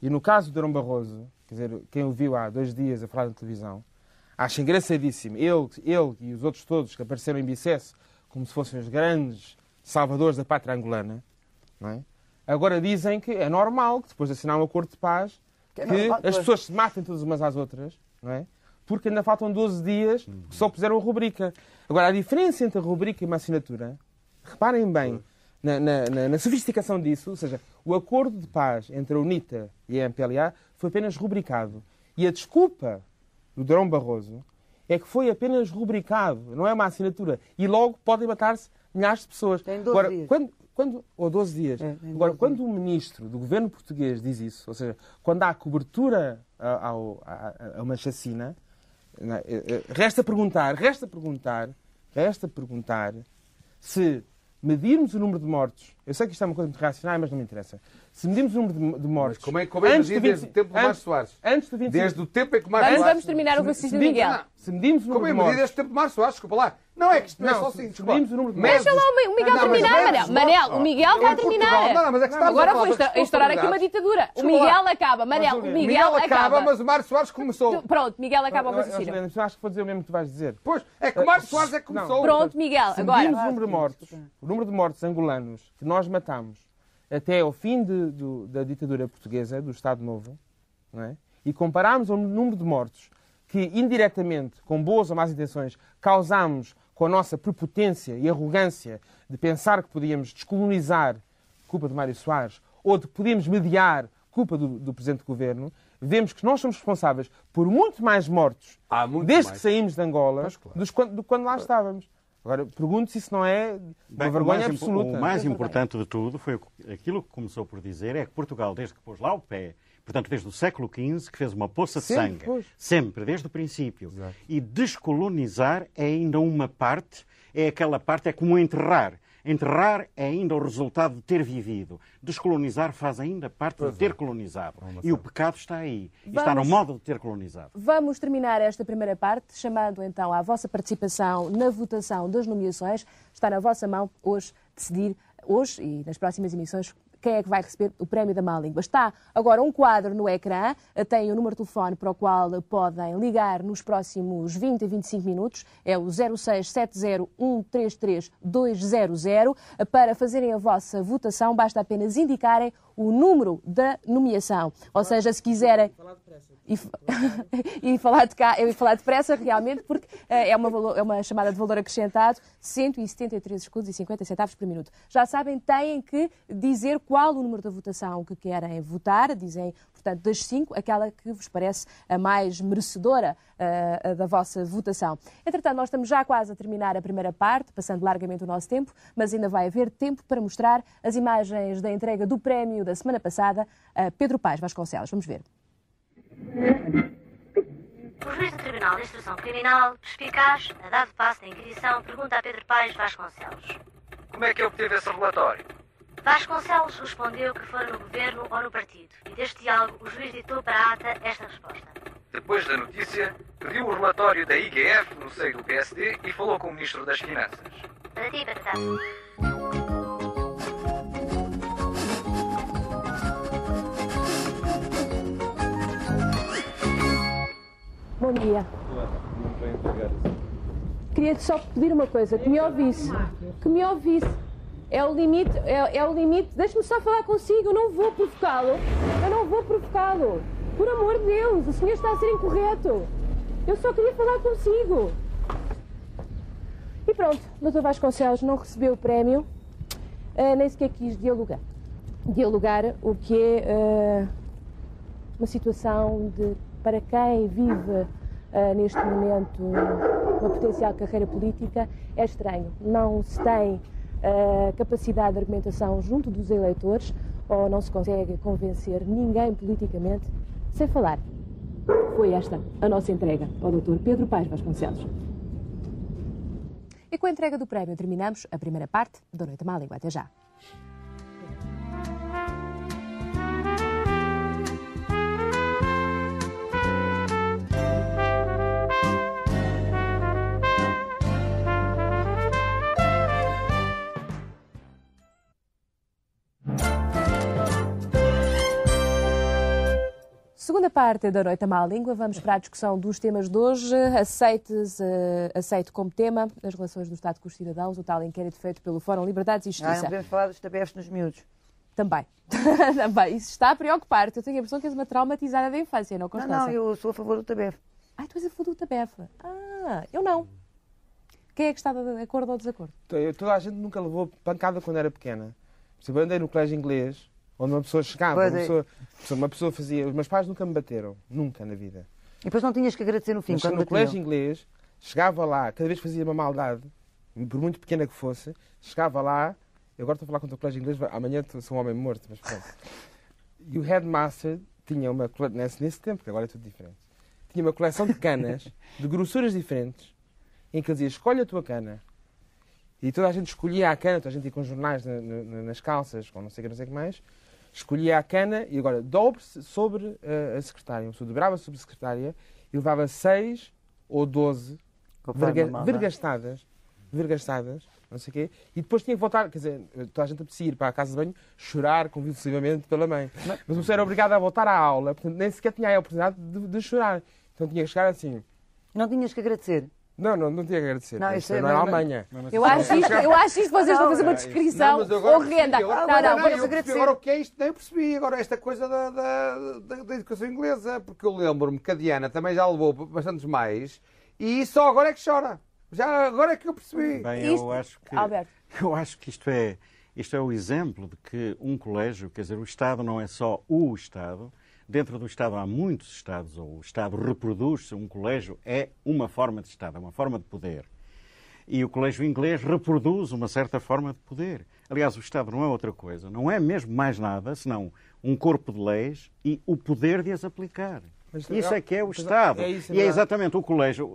E no caso de Durão Barroso, quer dizer, quem o viu há dois dias a falar na televisão, acha engraçadíssimo. Ele, ele e os outros todos que apareceram em Bicesse como se fossem os grandes salvadores da pátria angolana, é? agora dizem que é normal que depois de assinar um acordo de paz que, que as pessoas se matem todas umas às outras, não é? porque ainda faltam 12 dias que só puseram a rubrica. Agora, a diferença entre a rubrica e uma assinatura, reparem bem na, na, na, na sofisticação disso, ou seja, o acordo de paz entre a UNITA e a MPLA foi apenas rubricado. E a desculpa do Durão Barroso é que foi apenas rubricado, não é uma assinatura. E logo podem matar-se milhares de pessoas. Tem 12 Agora, dias. quando, quando, ou 12 dias. É, Agora, 12 quando o ministro do governo português diz isso, ou seja, quando há cobertura a, a- a uma chacina, é? Eh, eh, resta perguntar, resta perguntar, resta perguntar se medirmos o número de mortos, eu sei que isto é uma coisa muito racional, mas não me interessa. Se medirmos o número de, de mortos. Mas como é, como é antes medido do desde o tempo do Mário Soares? Antes do 25 Desde o tempo em que o Mário Vamos, Soares... vamos terminar o raciocínio do medimos- Miguel. não, Se medimos o número Como é de medido mortos. desde o tempo do Mário Soares? Desculpa lá. Não é que isto não, é só se- assim. se desculpa. medimos o número de Medes- Deixa lá o Mi- o Miguel Não, terminar, Manel. Manel, o Miguel está Portugal- terminar. Não, não, mas é que estamos Agora esta- estourar aqui uma ditadura. O. Miguel acaba. Manel, o Miguel acaba, mas o Mário Soares começou. Pronto, Miguel acaba o raciocínio. acho que vou dizer o mesmo que tu vais dizer. Pois, é que o Mário Soares é que começou. Pronto, Miguel, Se agora. medimos o número de mortos, o número de mortos angolanos que nós matamos até ao fim de- do- da ditadura portuguesa, do Estado Novo, é? e compararmos o número de mortos que indiretamente, com boas ou más intenções, causámos com a nossa prepotência e arrogância de pensar que podíamos descolonizar, culpa de Mário Soares, ou de que podíamos mediar, culpa do, do Presidente do Governo, vemos que nós somos responsáveis por muito mais mortos muito desde mais. que saímos de Angola claro. dos do quando lá estávamos. Agora, pergunto se isso não é uma Bem, vergonha mais, absoluta. O mais importante de tudo foi aquilo que começou por dizer é que Portugal, desde que pôs lá o pé, portanto, desde o século XV, que fez uma poça de Sempre, sangue, pois. sempre, desde o princípio. E descolonizar é ainda uma parte, é aquela parte, é como enterrar. Enterrar é ainda o resultado de ter vivido. Descolonizar faz ainda parte de ter colonizado. E o pecado está aí. E está no Vamos- modo de ter colonizado. Vamos terminar esta primeira parte, chamando então à vossa participação na votação das nomeações. Está na vossa mão hoje decidir, hoje e nas próximas emissões, quem é que vai receber o prémio da má língua. Está agora um quadro no ecrã, tem o número de telefone para o qual podem ligar nos próximos 20 a 25 minutos, é o 0670133200. Para fazerem a vossa votação, basta apenas indicarem o número da nomeação. Ou seja, se quiserem e, e falar de cá, eu ia falar depressa realmente, porque eh, é uma, é uma chamada de valor acrescentado, 173 escudos e 50 centavos por minuto. Já sabem, têm que dizer qual o número da votação que querem votar, dizem, portanto, das cinco, aquela que vos parece a mais merecedora eh, da vossa votação. Entretanto, nós estamos já quase a terminar a primeira parte, passando largamente o nosso tempo, mas ainda vai haver tempo para mostrar as imagens da entrega do prémio da semana passada a Pedro Paz Vasconcelos. Vamos ver. O juiz do Tribunal de Instrução Criminal, perspicaz, a dado passo da Inquisição, pergunta a Pedro Paes Vasconcelos. Como é que obteve esse relatório? Vasconcelos respondeu que fora no governo ou no partido, e deste diálogo o juiz ditou para a ata esta resposta. Depois da notícia, pediu o relatório da IGF no seio do PSD e falou com o Ministro das Finanças. Para ti, Patata. Bom dia. Queria-te só pedir uma coisa, que me ouvisse. Que me ouvisse. É o limite, é, é o limite. Deixe-me só falar consigo, eu não vou provocá-lo. Eu não vou provocá-lo. Por amor de Deus, o senhor está a ser incorreto. Eu só queria falar consigo. E pronto, Dr. Vasconcelos não recebeu o prémio, eh, nem sequer quis dialogar. Dialogar o que é eh, uma situação de, para quem vive eh, neste momento uma potencial carreira política, é estranho. Não se tem eh, capacidade de argumentação junto dos eleitores ou não se consegue convencer ninguém politicamente sem falar. Foi esta a nossa entrega ao Dr. Pedro Paes Vasconcelos. E com a entrega do prémio terminamos a primeira parte da Noite Má Língua. Até já. Segunda parte da Noite à Má Língua, vamos para a discussão dos temas de hoje. Aceites, uh, aceito como tema as relações do Estado com os cidadãos, o tal inquérito feito pelo Fórum Liberdades e Justiça. Ah, não podemos falar dos TBFs nos miúdos. Também. Também. Isso está a preocupar-te. Eu tenho a impressão que és uma traumatizada da infância, não, Constança? Não, não, eu sou a favor do TBF. Ah, tu és a favor do TBF. Ah, eu não. Quem é que está de acordo ou desacordo? Toda a gente nunca levou pancada quando era pequena. Eu andei no colégio inglês, onde uma pessoa chegava, uma pessoa, uma pessoa, fazia. Os meus pais nunca me bateram, nunca na vida. E depois não tinhas que agradecer no fim, Mas quando no batiam. colégio inglês, chegava lá, cada vez fazia uma maldade, por muito pequena que fosse, chegava lá. Eu agora estou a falar contra o colégio inglês, amanhã sou um homem morto, mas pronto. E o headmaster tinha uma. Nesse, nesse tempo, que agora é tudo diferente, tinha uma coleção de canas, de grossuras diferentes, em que ele dizia: escolhe a tua cana. E toda a gente escolhia a cana, toda a gente ia com jornais na, na, nas calças, com não sei o que, não sei o que mais, escolhia a cana e agora dobre-se sobre uh, a secretária. Uma pessoa dobrava sobre a secretária e levava seis ou doze verga, vergastadas, vergastadas, não sei o quê, e depois tinha que voltar, quer dizer, toda a gente apetecia ir para a casa de banho chorar convulsivamente pela mãe. Mas uma pessoa era obrigada a voltar à aula, portanto nem sequer tinha a oportunidade de, de chorar. Então tinha que chegar assim. Não tinhas que agradecer. Não, não, não tinha que agradecer. Não, isso é, não era Alemanha. Eu acho isto, eu acho isto vocês estão a fazer uma descrição horrenda. Não, não, não, vamos agradecer. Agora o que é isto? Nem percebi. Agora esta coisa da, da, da, da educação inglesa, porque eu lembro-me que a Diana também já levou bastantes mais e só agora é que chora. Já agora é que eu percebi. Bem, eu acho que Alberto. eu acho que isto é isto é o exemplo de que um colégio, quer dizer, o Estado não é só o Estado, Dentro do Estado há muitos Estados, ou o Estado reproduz-se, um colégio é uma forma de Estado, é uma forma de poder. E o colégio inglês reproduz uma certa forma de poder. Aliás, o Estado não é outra coisa, não é mesmo mais nada senão um corpo de leis e o poder de as aplicar. Mas, isso é que é o Estado. É isso, é e é exatamente o colégio.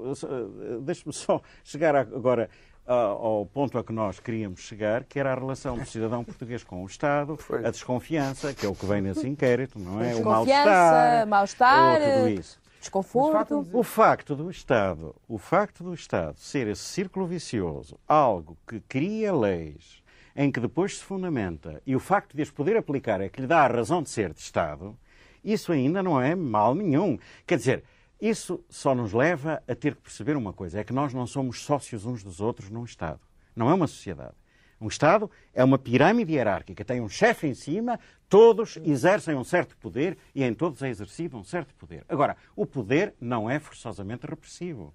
Deixe-me só chegar agora ao ponto a que nós queríamos chegar, que era a relação do cidadão português com o Estado, a desconfiança, que é o que vem nesse inquérito, não é? O mal-estar, mal-estar tudo isso. desconforto. O facto do Estado, o facto do Estado ser esse círculo vicioso, algo que cria leis em que depois se fundamenta, e o facto de as poder aplicar é que lhe dá a razão de ser de Estado, isso ainda não é mal nenhum. Quer dizer, isso só nos leva a ter que perceber uma coisa: é que nós não somos sócios uns dos outros num Estado. Não é uma sociedade. Um Estado é uma pirâmide hierárquica, tem um chefe em cima, todos exercem um certo poder e em todos é exercido um certo poder. Agora, o poder não é forçosamente repressivo.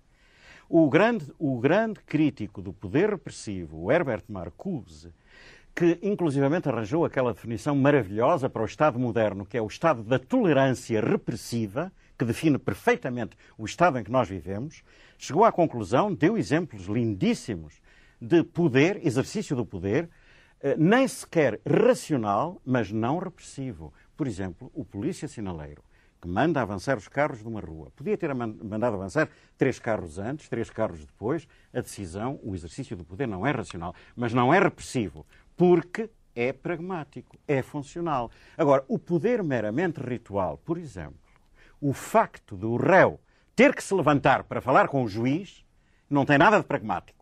O grande, o grande crítico do poder repressivo, o Herbert Marcuse, que inclusivamente arranjou aquela definição maravilhosa para o Estado moderno, que é o Estado da tolerância repressiva, que define perfeitamente o estado em que nós vivemos, chegou à conclusão, deu exemplos lindíssimos de poder, exercício do poder, eh, nem sequer racional, mas não repressivo. Por exemplo, o polícia sinaleiro, que manda avançar os carros de uma rua. Podia ter mandado avançar três carros antes, três carros depois. A decisão, o exercício do poder não é racional, mas não é repressivo, porque é pragmático, é funcional. Agora, o poder meramente ritual, por exemplo, o facto do réu ter que se levantar para falar com o juiz não tem nada de pragmático.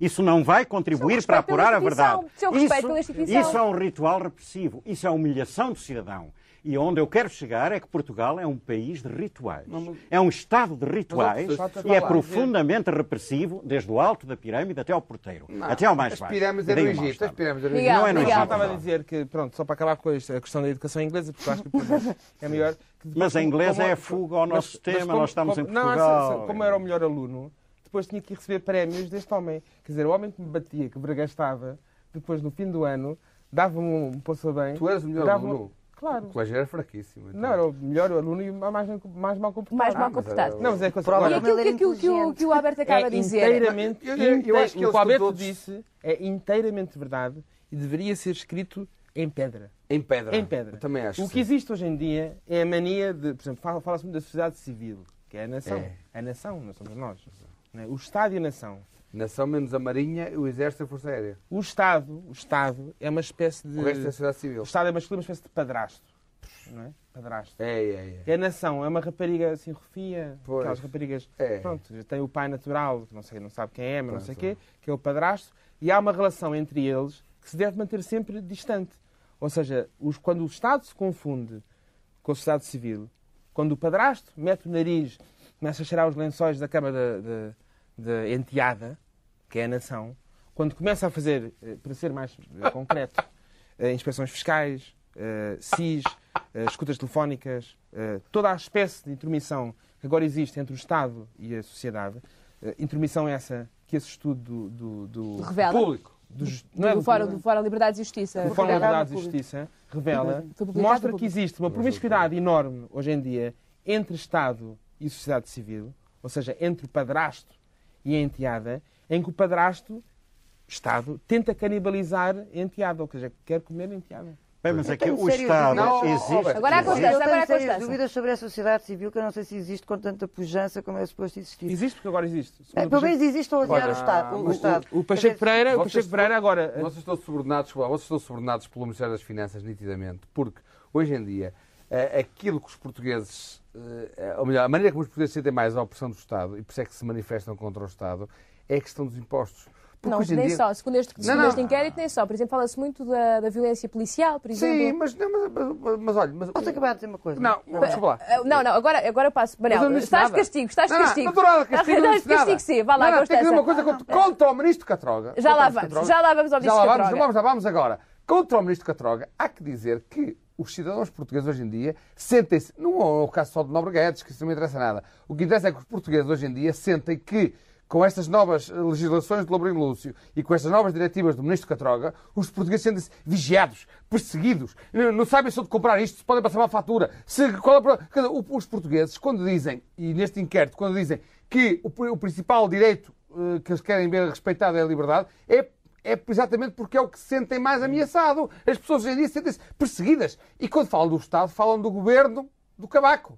Isso não vai contribuir para apurar a verdade. Isso, isso é um ritual repressivo. Isso é humilhação do cidadão. E onde eu quero chegar é que Portugal é um país de rituais. É um Estado de rituais e é profundamente repressivo, desde o alto da pirâmide até ao porteiro, não, até ao mais as baixo. Pirâmides é no Egito, as pirâmides é no Egito. Não é no Egito. Eu estava a dizer que, pronto, só para acabar com a questão da educação inglesa, porque eu acho que é melhor... Mas a inglesa é a fuga ao nosso sistema, nós estamos em Portugal. Não, como era o melhor aluno, depois tinha que receber prémios deste homem. Quer dizer, o homem que me batia, que vergastava, depois no fim do ano, dava-me um poço bem. Tu eras o melhor aluno? Claro. O colégio era fraquíssimo. Então. Não, era o melhor aluno e mais, mais mal comportado. Mais mal comportado. Ah, não, mas é que Agora, e aquilo que, que, que, o, que o Alberto acaba é de dizer. Inteiramente, eu, eu, eu acho que o que o Alberto todos... disse é inteiramente verdade e deveria ser escrito em pedra. Em pedra. Em pedra. Eu também acho. O que existe hoje em dia é a mania de, por exemplo, fala-se muito da sociedade civil, que é a nação. É. A nação, não somos nós. É? O Estado e a nação. Nação menos a Marinha, o Exército e a Força Aérea. O Estado, o Estado é uma espécie de. O resto é a sociedade civil. O Estado é uma, uma espécie de padrasto não é? Padrasto. É, é, é. É a nação, é uma rapariga assim, rofia, pois. aquelas raparigas. É. Pronto, tem o pai natural, que não sei, não sabe quem é, mas não sei o quê, que é o padrasto, e há uma relação entre eles que se deve manter sempre distante. Ou seja, os, quando o Estado se confunde com a sociedade civil, Quando o padrasto mete o nariz, começa a cheirar os lençóis da cama de, de, de enteada, que é a nação, quando começa a fazer, eh, para ser mais eh, concreto, eh, inspeções fiscais, SIS, escutas telefónicas, toda a espécie de intromissão que agora existe entre o Estado e a sociedade, intromissão essa que esse estudo do, do, do público, do, Do, jus- não é do, Fórum, do Fórum Liberdades e Justiça. do Fórum de Revela Liberdade ao e. Justiça revela, mostra que existe uma promiscuidade enorme hoje em dia entre Estado e sociedade civil, ou seja, entre o padrasto e a enteada, em que o padrasto, Estado, tenta canibalizar a enteada, ou seja, quer comer a enteada. Bem, mas é que o Estado dúvidas. existe. Agora há Eu Constância, tenho agora há Constância. dúvidas sobre a sociedade civil que eu não sei se existe com tanta pujança como é suposto existir. Existe porque agora existe. É, pelo menos existe a odiar o Estado. o- O, Estado. O Pacheco Pereira, o Pacheco Pereira agora. Vocês estão subordinados, vocês estão subordinados pelo Ministério das Finanças, nitidamente, porque hoje em dia eh, aquilo que os portugueses, eh, ou melhor, a maneira como os portugueses sentem mais a opressão do Estado, e por isso é que se manifestam contra o Estado, é a questão dos impostos. Não, nem dia- só. Segundo este, Não, segundo não. este inquérito, nem só. Por exemplo, fala-se muito da, da violência policial, por exemplo. Sim, mas, não, mas, mas, mas olha, mas, Posso acabar de dizer uma coisa? não, desculpa lá. Ah, Não, não, agora, agora eu passo. Mas Manel, não estás de castigo, estás de Não, não, castigo. Não, de castigo, não Estás de castigo, sim. Vá lá, não, não, tenho que dizer uma coisa contra, contra o Ministro Catroga. Já lá vamos, Catroga. já lá vamos ao Já Ministro lá vamos, Catroga. vamos, lá vamos agora. Contra o Ministro Catroga, há que dizer que os cidadãos portugueses hoje em dia sentem-se, não é o caso só de Nobre Guedes, que isso não me interessa nada. O que interessa é que os portugueses hoje em dia sentem que, com estas novas eh, legislações de Lobrinho Lúcio e com estas novas diretivas do Ministro Catroga, os portugueses sentem-se vigiados, perseguidos, não não sabem se onde comprar isto, se podem passar uma fatura. Se, é os portugueses, quando dizem, e neste inquérito, quando dizem que o principal direito eh, que eles querem ver respeitado é a liberdade, é é exatamente porque é o que se sentem mais ameaçado. As pessoas hoje em dia sentem-se perseguidas. E quando falam do Estado, falam do governo do cabaco.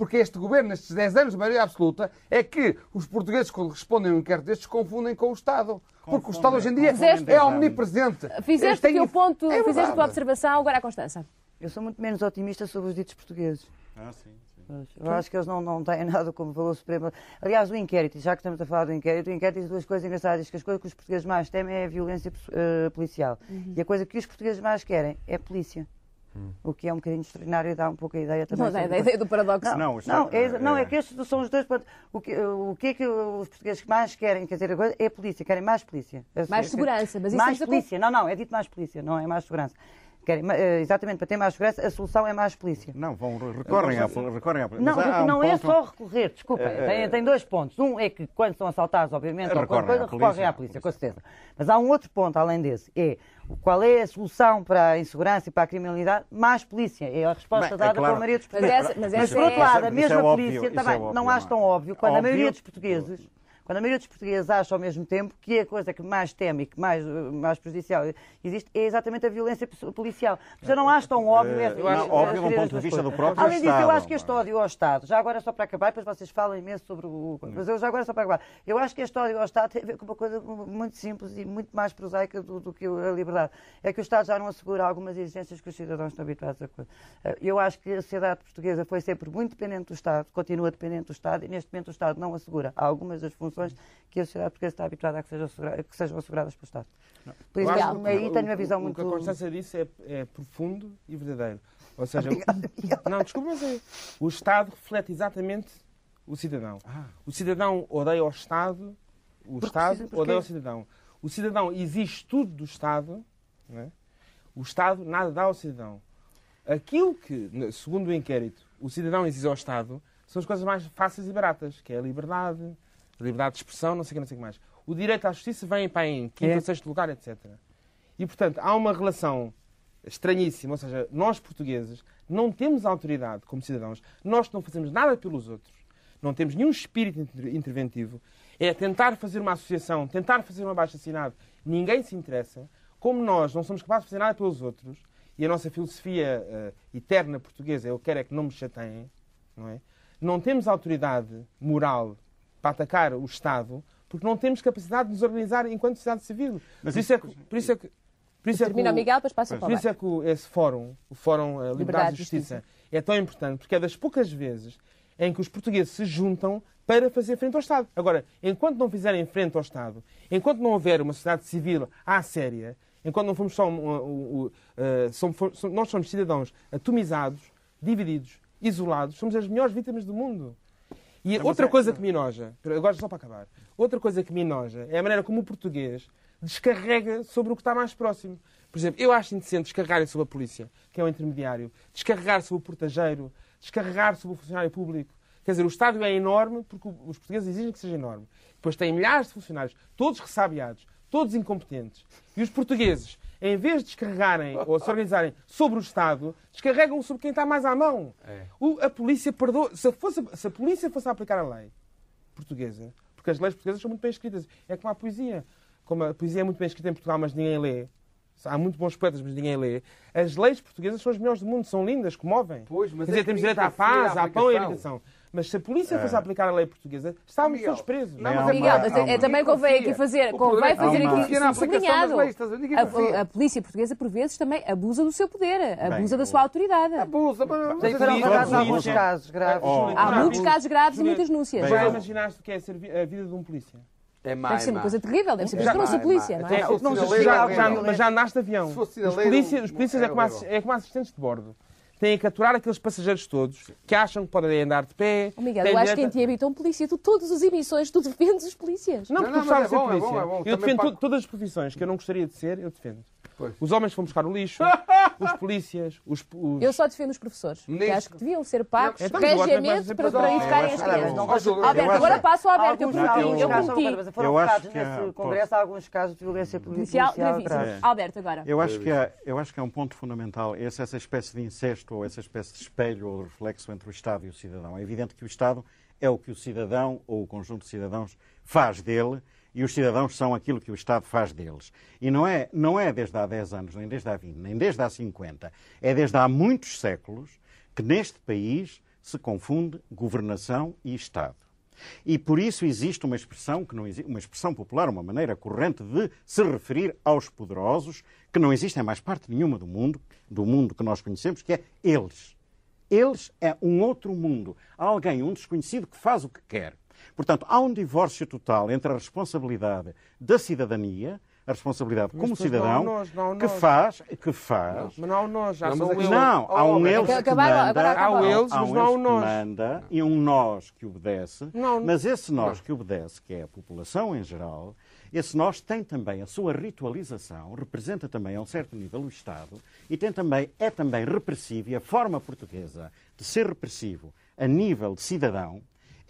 Porque este governo, nestes 10 anos de maioria absoluta, é que os portugueses, quando respondem a um inquérito destes, confundem com o Estado. Porque o Estado hoje em dia Fizeste- é omnipresente. Fizeste Tem- o teu ponto, É fizeste a tua observação, agora a Constança. Eu sou muito menos otimista sobre os ditos portugueses. Ah, sim. Eu acho que eles não, não têm nada como valor supremo. Aliás, o inquérito, já que estamos a falar do inquérito, o inquérito diz duas coisas engraçadas. Que as coisas que os portugueses mais temem é a violência eh, policial. Uhum. E a coisa que os portugueses mais querem é a polícia. O que é um bocadinho extraordinário e dá um pouco a ideia também. Não, dá sobre- a ideia do paradoxo. Não, Não, não, isto é- é, não, é é- que estes são os dois pontos. O que, o que é que os portugueses mais querem, quer dizer, a coisa é a polícia, querem mais polícia. Mais segurança, mas isso Mais polícia, não, não, é dito mais polícia, não é mais segurança. Querem, eh, exatamente, para ter mais segurança, a solução é mais polícia. Não, vão, recorrem à, recorrem à Não, mas há- há um não é ponto- só recorrer, desculpa, Eh, tem, eh, tem dois pontos. Um é que quando são assaltados, obviamente, ou Recorrem qualquer coisa, à polícia, recorrem à à polícia, com certeza. Mas há um outro ponto além desse, é qual é a solução para a insegurança e para a criminalidade? Mais polícia. É a resposta Bem, é dada claro. pela maioria dos Mas portugueses. essa- mas Mas, essa por outro é- lado, a é mesma óbvio, polícia isso também é óbvio, não acho tão óbvio quando a Óbvio. maioria dos portugueses quando a maioria dos portugueses acha ao mesmo tempo que a coisa que mais teme e que mais, mais prejudicial existe é exatamente a violência policial. Mas eu não acho tão óbvio. Eh, essa- não, essa- óbvio um ponto de vista do próprio Além disso, eu acho que este ódio ao Estado, já agora só para acabar, depois vocês falam imenso sobre o. Mas eu já agora só para acabar. Eu acho que este ódio ao Estado tem a ver com uma coisa muito simples e muito mais prosaica do, do que a liberdade. É que o Estado já não assegura algumas exigências que os cidadãos estão habituados a coisa. Eh, Eu acho que a sociedade portuguesa foi sempre muito dependente do Estado, continua dependente do Estado e neste momento o Estado não assegura algumas das funções que a sociedade portuguesa está habituada a que sejam, assegura- que sejam asseguradas pelo Estado. Por isso, aí o- tenho uma o- visão o, muito. que a Constância disse é, é profundo e verdadeiro. Ou seja, não, desculpa, mas é, o Estado reflete exatamente o cidadão. O cidadão odeia o Estado, o Estado precisa- porque- odeia o cidadão. O cidadão exige tudo do Estado, não é? o Estado nada dá ao cidadão. Aquilo que, segundo o inquérito, o cidadão exige ao Estado são as coisas mais fáceis e baratas, que é a liberdade, a liberdade de expressão, não sei o que, não sei que mais. O direito à justiça vem para em quinto É. ou sexto lugar, etc. E, portanto, há uma relação estranhíssima, ou seja, nós portugueses não temos autoridade como cidadãos, nós não fazemos nada pelos outros, não temos nenhum espírito inter- interventivo, é tentar fazer uma associação, tentar fazer um abaixo-assinado, ninguém se interessa, como nós não somos capazes de fazer nada pelos outros, e a nossa filosofia eh, eterna portuguesa é eu quero é que não me chateiem, não é? Não temos autoridade moral para atacar o Estado porque não temos capacidade de nos organizar enquanto sociedade civil. Mas por, isso é que, por isso é que por isso é que Termina o Miguel, depois passa para o por isso é que esse fórum, o Fórum eh, Liberdade e Justiça, é tão importante, porque é das poucas vezes em que os portugueses se juntam para fazer frente ao Estado. Agora, enquanto não fizerem frente ao Estado, enquanto não houver uma sociedade civil à séria, enquanto não formos só... um- um- um- somos- somos- nós somos cidadãos atomizados, divididos, isolados, somos as melhores vítimas do mundo. E outra mas é- coisa que me enoja, agora só para acabar, outra coisa que me enoja é a maneira como o português descarrega sobre o que está mais próximo. Por exemplo, eu acho indecente descarregarem sobre a polícia, que é o intermediário, descarregar sobre o portageiro, descarregar sobre o funcionário público. Quer dizer, o Estado é enorme porque os portugueses exigem que seja enorme. Depois tem milhares de funcionários, todos ressabiados, todos incompetentes. E os portugueses, em vez de descarregarem ou se organizarem sobre o Estado, descarregam sobre quem está mais à mão. É. O- a polícia perdoa. Se, fosse- se a polícia fosse a aplicar a lei portuguesa, porque as leis portuguesas são muito bem escritas, é como a poesia. Como a poesia é muito bem escrita em Portugal, mas ninguém lê. Há muito bons poetas, mas ninguém lê. As leis portuguesas são as melhores do mundo, são lindas, comovem. Pois, mas Quer dizer, é temos direito à paz, à pão e à educação. Mas se a polícia fosse É. a aplicar a lei portuguesa, estávamos Miguel, todos presos. não, Mas, Miguel, é, é também convém aqui fazer, convém é que fazer aqui sublinhado. a polícia portuguesa, por vezes, também abusa do seu poder, abusa da sua autoridade. Abusa, mas isso- alguns casos graves. Oh, Há muitos casos graves e muitas denúncias. Já imaginaste o que é ser vi- a vida de um polícia? É má, Deve é ser uma coisa terrível, deve ser por Já- isso que eu não sou é polícia, não é? é mas já andaste de avião. Os polícias, é como assistentes de bordo. Têm que aturar aqueles passageiros todos que acham que podem andar de pé. Oh, Miguel, eu acho que em ti habita um polícia. Tu, todas as emissões, tu defendes os polícias. Não, Não, porque não, tu sabes mas ser é bom, é polícia. bom, é bom. Eu Também defendo todas as profissões que eu não gostaria de ser, eu defendo. Pois. Os homens que vão buscar o lixo, os polícias, os... os... Eu só defendo os professores, que acho que deviam ser pagos Então, regiamente para, para educarem as crianças. Alberto, agora passo ao Alberto, eu prometi, eu prometi. foram Eu acho que há- nesse congresso alguns casos de violência Policial policial gravíssimo. grave. Alberto, agora. Eu acho, que há, eu acho que é um ponto fundamental esse, essa espécie de incesto ou essa espécie de espelho ou reflexo entre o Estado e o cidadão. É evidente que o Estado é o que o cidadão ou o conjunto de cidadãos faz dele e os cidadãos são aquilo que o Estado faz deles. E não é, não é desde há 10 anos, nem desde há 20, nem desde há 50. É desde há muitos séculos que neste país se confunde governação e Estado. E por isso existe uma expressão que não uma expressão popular, uma maneira corrente de se referir aos poderosos que não existem mais parte nenhuma do mundo, do mundo que nós conhecemos, que é eles. Eles é um outro mundo. Alguém, um desconhecido, que faz o que quer. Portanto, há um divórcio total entre a responsabilidade da cidadania, a responsabilidade Mas como depois não cidadão, nós, não que nós. faz, que faz, Mas não há o nós, já Não, mas que não, há um eles que manda. Há o eles, há mas um não há eles que nós. manda e um nós que obedece, Não. mas esse nós que obedece, que é a população em geral, esse nós tem também a sua ritualização, representa também a um certo nível o Estado e tem também, é também repressivo e a forma portuguesa de ser repressivo a nível de cidadão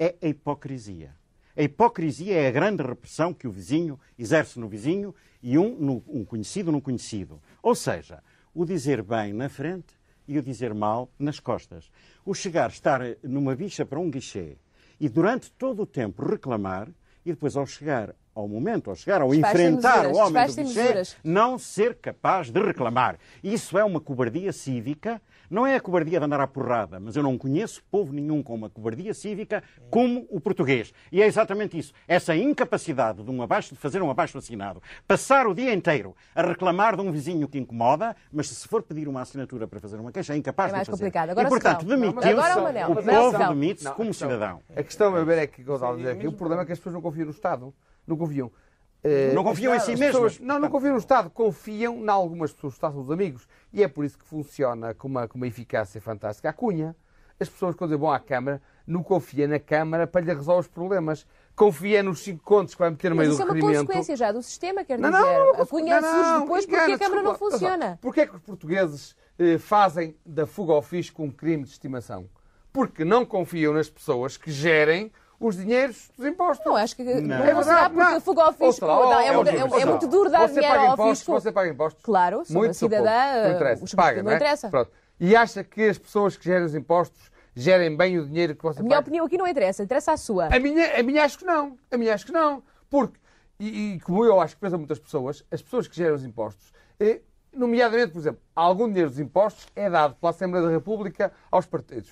é a hipocrisia. A hipocrisia é a grande repressão que o vizinho exerce no vizinho e um, no, um conhecido no conhecido. Ou seja, o dizer bem na frente e o dizer mal nas costas. O chegar, estar numa bicha para um guichê e durante todo o tempo reclamar e depois ao chegar ao momento, ao chegar, ao enfrentar o homem do guichê, não ser capaz de reclamar. Isso é uma cobardia cívica. Não é a cobardia de andar à porrada, mas eu não conheço povo nenhum com uma cobardia cívica como o português. E é exatamente isso. Essa incapacidade de, um abaixo, de fazer um abaixo-assinado, passar o dia inteiro a reclamar de um vizinho que incomoda, mas se for pedir uma assinatura para fazer uma queixa, é incapaz É mais de fazer. complicado. Agora e, portanto, demitiu-se, Agora o Manel. o povo demite-se como cidadão. A questão, a ver, é que, Gonçalo, dizer aqui, o problema é que as pessoas não confiam no Estado. Não confiam. Eh, Não confiam em si pessoas- não, não confiam no Estado. Confiam em algumas pessoas. O Estado são os amigos. E é por isso que funciona com uma, com uma eficácia fantástica. A Cunha, as pessoas, quando vão à Câmara, não confiam na Câmara para lhe resolver os problemas. Confia nos cinco contos que vai meter no Mas meio isso é do uma requerimento. consequência já do sistema, quer Não, dizer. não, não, a cunha não, surge não, depois porque engana, a Câmara não desculpa. funciona. Porquê é que os portugueses eh, fazem da fuga ao fisco um crime de estimação? Porque não confiam nas pessoas que gerem os dinheiros dos impostos. Não, acho que não, Não. não É será verdade, porque não. fuga ao fisco. Não, é, ó, muito- é- é muito duro dar Você dinheiro paga ao impostos, fisco. Você paga impostos? Claro, Muito cidadã. Não interessa. os- Paga, não é? interessa. Pronto. E acha que as pessoas que gerem os impostos gerem bem o dinheiro que você A minha paga? opinião aqui não interessa, interessa a sua. A minha, a minha acho que não. A minha acho que não. Porque, e, e como eu acho que pensa muitas pessoas, as pessoas que geram os impostos, eh, nomeadamente, por exemplo, algum dinheiro dos impostos é dado pela Assembleia da República aos partidos.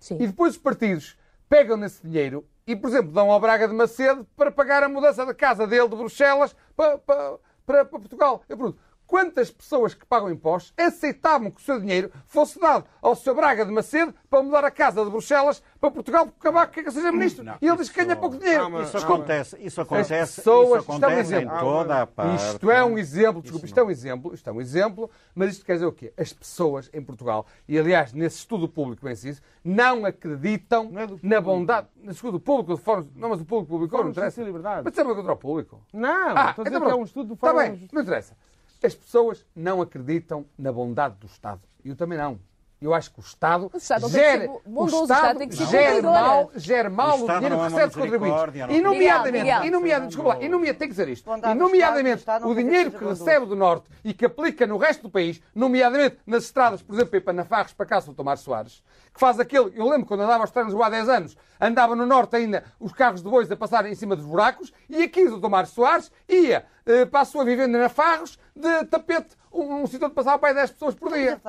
Sim. E depois os partidos pegam nesse dinheiro e, por exemplo, dão ao Braga de Macedo para pagar a mudança da casa dele de Bruxelas para, para, para, para Portugal. Eu pergunto, quantas pessoas que pagam impostos aceitavam que o seu dinheiro fosse dado ao Sr. Braga de Macedo para mudar a casa de Bruxelas para Portugal porque acabar que seja ministro. Não, e ele diz que ganha isso- pouco dinheiro. Calma, Isso Desculpe. acontece- isso acontece- isso isto é um acontece em toda a parte. Isto é um exemplo, desculpe, isto é um exemplo, isto é um exemplo, mas isto quer dizer o quê? As pessoas em Portugal, e aliás, nesse estudo público bem diz, não acreditam na bondade, no estudo público, do fórum, não, mas o público publicou, não de interessa. Liberdade. Mas sempre contra o público. Não, Ah, estou a dizer então que é um estudo do Está Fórum bem, não interessa. As pessoas não acreditam na bondade do Estado. Eu também não. Eu acho que o Estado, O que gera, o Estado, que mal, gera mal O dinheiro que é uma recebe dos contribuintes. não- E nomeadamente, Miguel, e nomeadamente, desculpa lá, e nomeadamente, tem que dizer isto. E do nomeadamente, o dinheiro que que recebe do Norte e que aplica no resto do país, nomeadamente nas estradas, por exemplo, para Nafarros, para cá, São Tomás Soares, que faz aquele, eu lembro quando andava aos treinos há 10 anos, andava no Norte ainda os carros de bois a passarem em cima dos buracos, e aqui o Tomás Soares ia eh, para a sua vivenda na Farros, de tapete, um, um sítio onde passava para aí 10 pessoas por dia.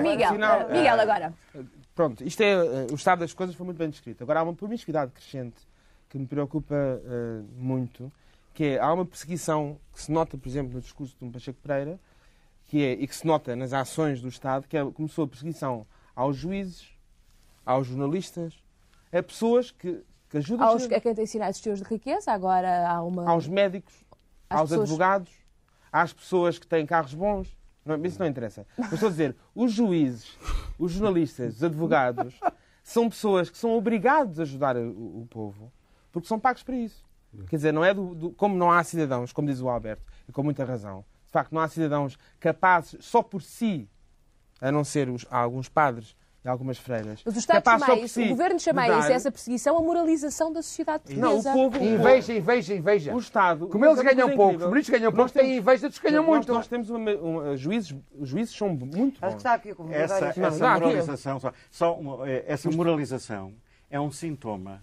Miguel, Sinal- eh, Miguel agora. Pronto, isto é, eh, o estado das coisas foi muito bem descrito. Agora há uma promiscuidade crescente que me preocupa eh, muito, que é, há uma perseguição que se nota, por exemplo, no discurso de um Pacheco Pereira, que é, e que se nota nas ações do Estado, que é, começou a perseguição aos juízes, aos jornalistas, a pessoas que, que ajudam Aos, a quem tem sinais de teus de riqueza, agora há uma. aos médicos, Às aos pessoas- advogados, às pessoas que têm carros bons. Não, isso não interessa. Mas estou a dizer, os juízes, os jornalistas, os advogados, são pessoas que são obrigados a ajudar o, o povo porque são pagos para isso. Quer dizer, não é do, do- como não há cidadãos, como diz o Alberto, e com muita razão, de facto, não há cidadãos capazes só por si, a não ser os, alguns padres e algumas freiras, Mas o Estado chama isso, si o governo chama de isso, essa perseguição, a moralização da sociedade Não, o portuguesa. povo. Inveja, inveja, inveja. O Estado. Como eles é ganham pouco, incrível. os ministros ganham pouco, têm temos- inveja dos que ganham muito. Nós temos uma, uma- juízes, os juízes são muito bons. Acho que está aqui com Essa, essa Não, moralização, só, só uma- eh, essa moralização é um sintoma.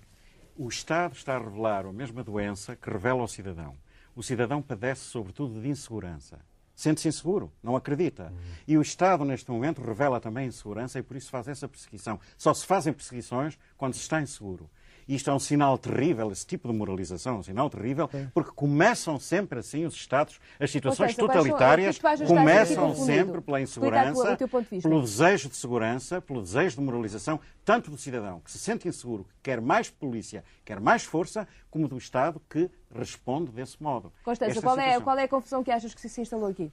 O Estado está a revelar a mesma doença que revela ao cidadão. O cidadão padece, sobretudo, de insegurança. Sente-se inseguro, não acredita. E o Estado, neste momento, revela também insegurança e por isso faz essa perseguição. Só se fazem perseguições quando se está inseguro. Isto é um sinal terrível, esse tipo de moralização é um sinal terrível, porque começam sempre assim os Estados, as situações seja, são- totalitárias começam sempre pela tua- insegurança, de pelo desejo de segurança, pelo desejo de moralização, tanto do cidadão que se sente inseguro, que quer mais polícia, quer mais força, como do Estado que responde desse modo. Constança, Esta qual é, qual é a confusão que achas que se instalou aqui?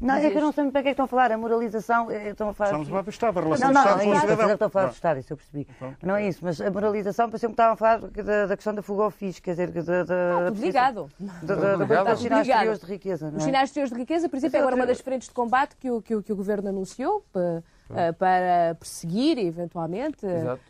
Não, é que eu não sei o que é que estão a falar. A moralização. eh, Estão a falar... Estamos a Estado, a relação Não, não, Estado é com o isso. cidadão. Estão a falar do. Estado, isso eu percebi. Não é isso, mas a moralização pareceu que estavam a falar da, da questão da fuga ao fisco, quer dizer, da. da da, da, dos sinais exteriores de riqueza. Não Os é? sinais exteriores de riqueza, por exemplo, é agora uma das frentes de combate que o, que o, que o Governo anunciou para, eh, para perseguir, eventualmente,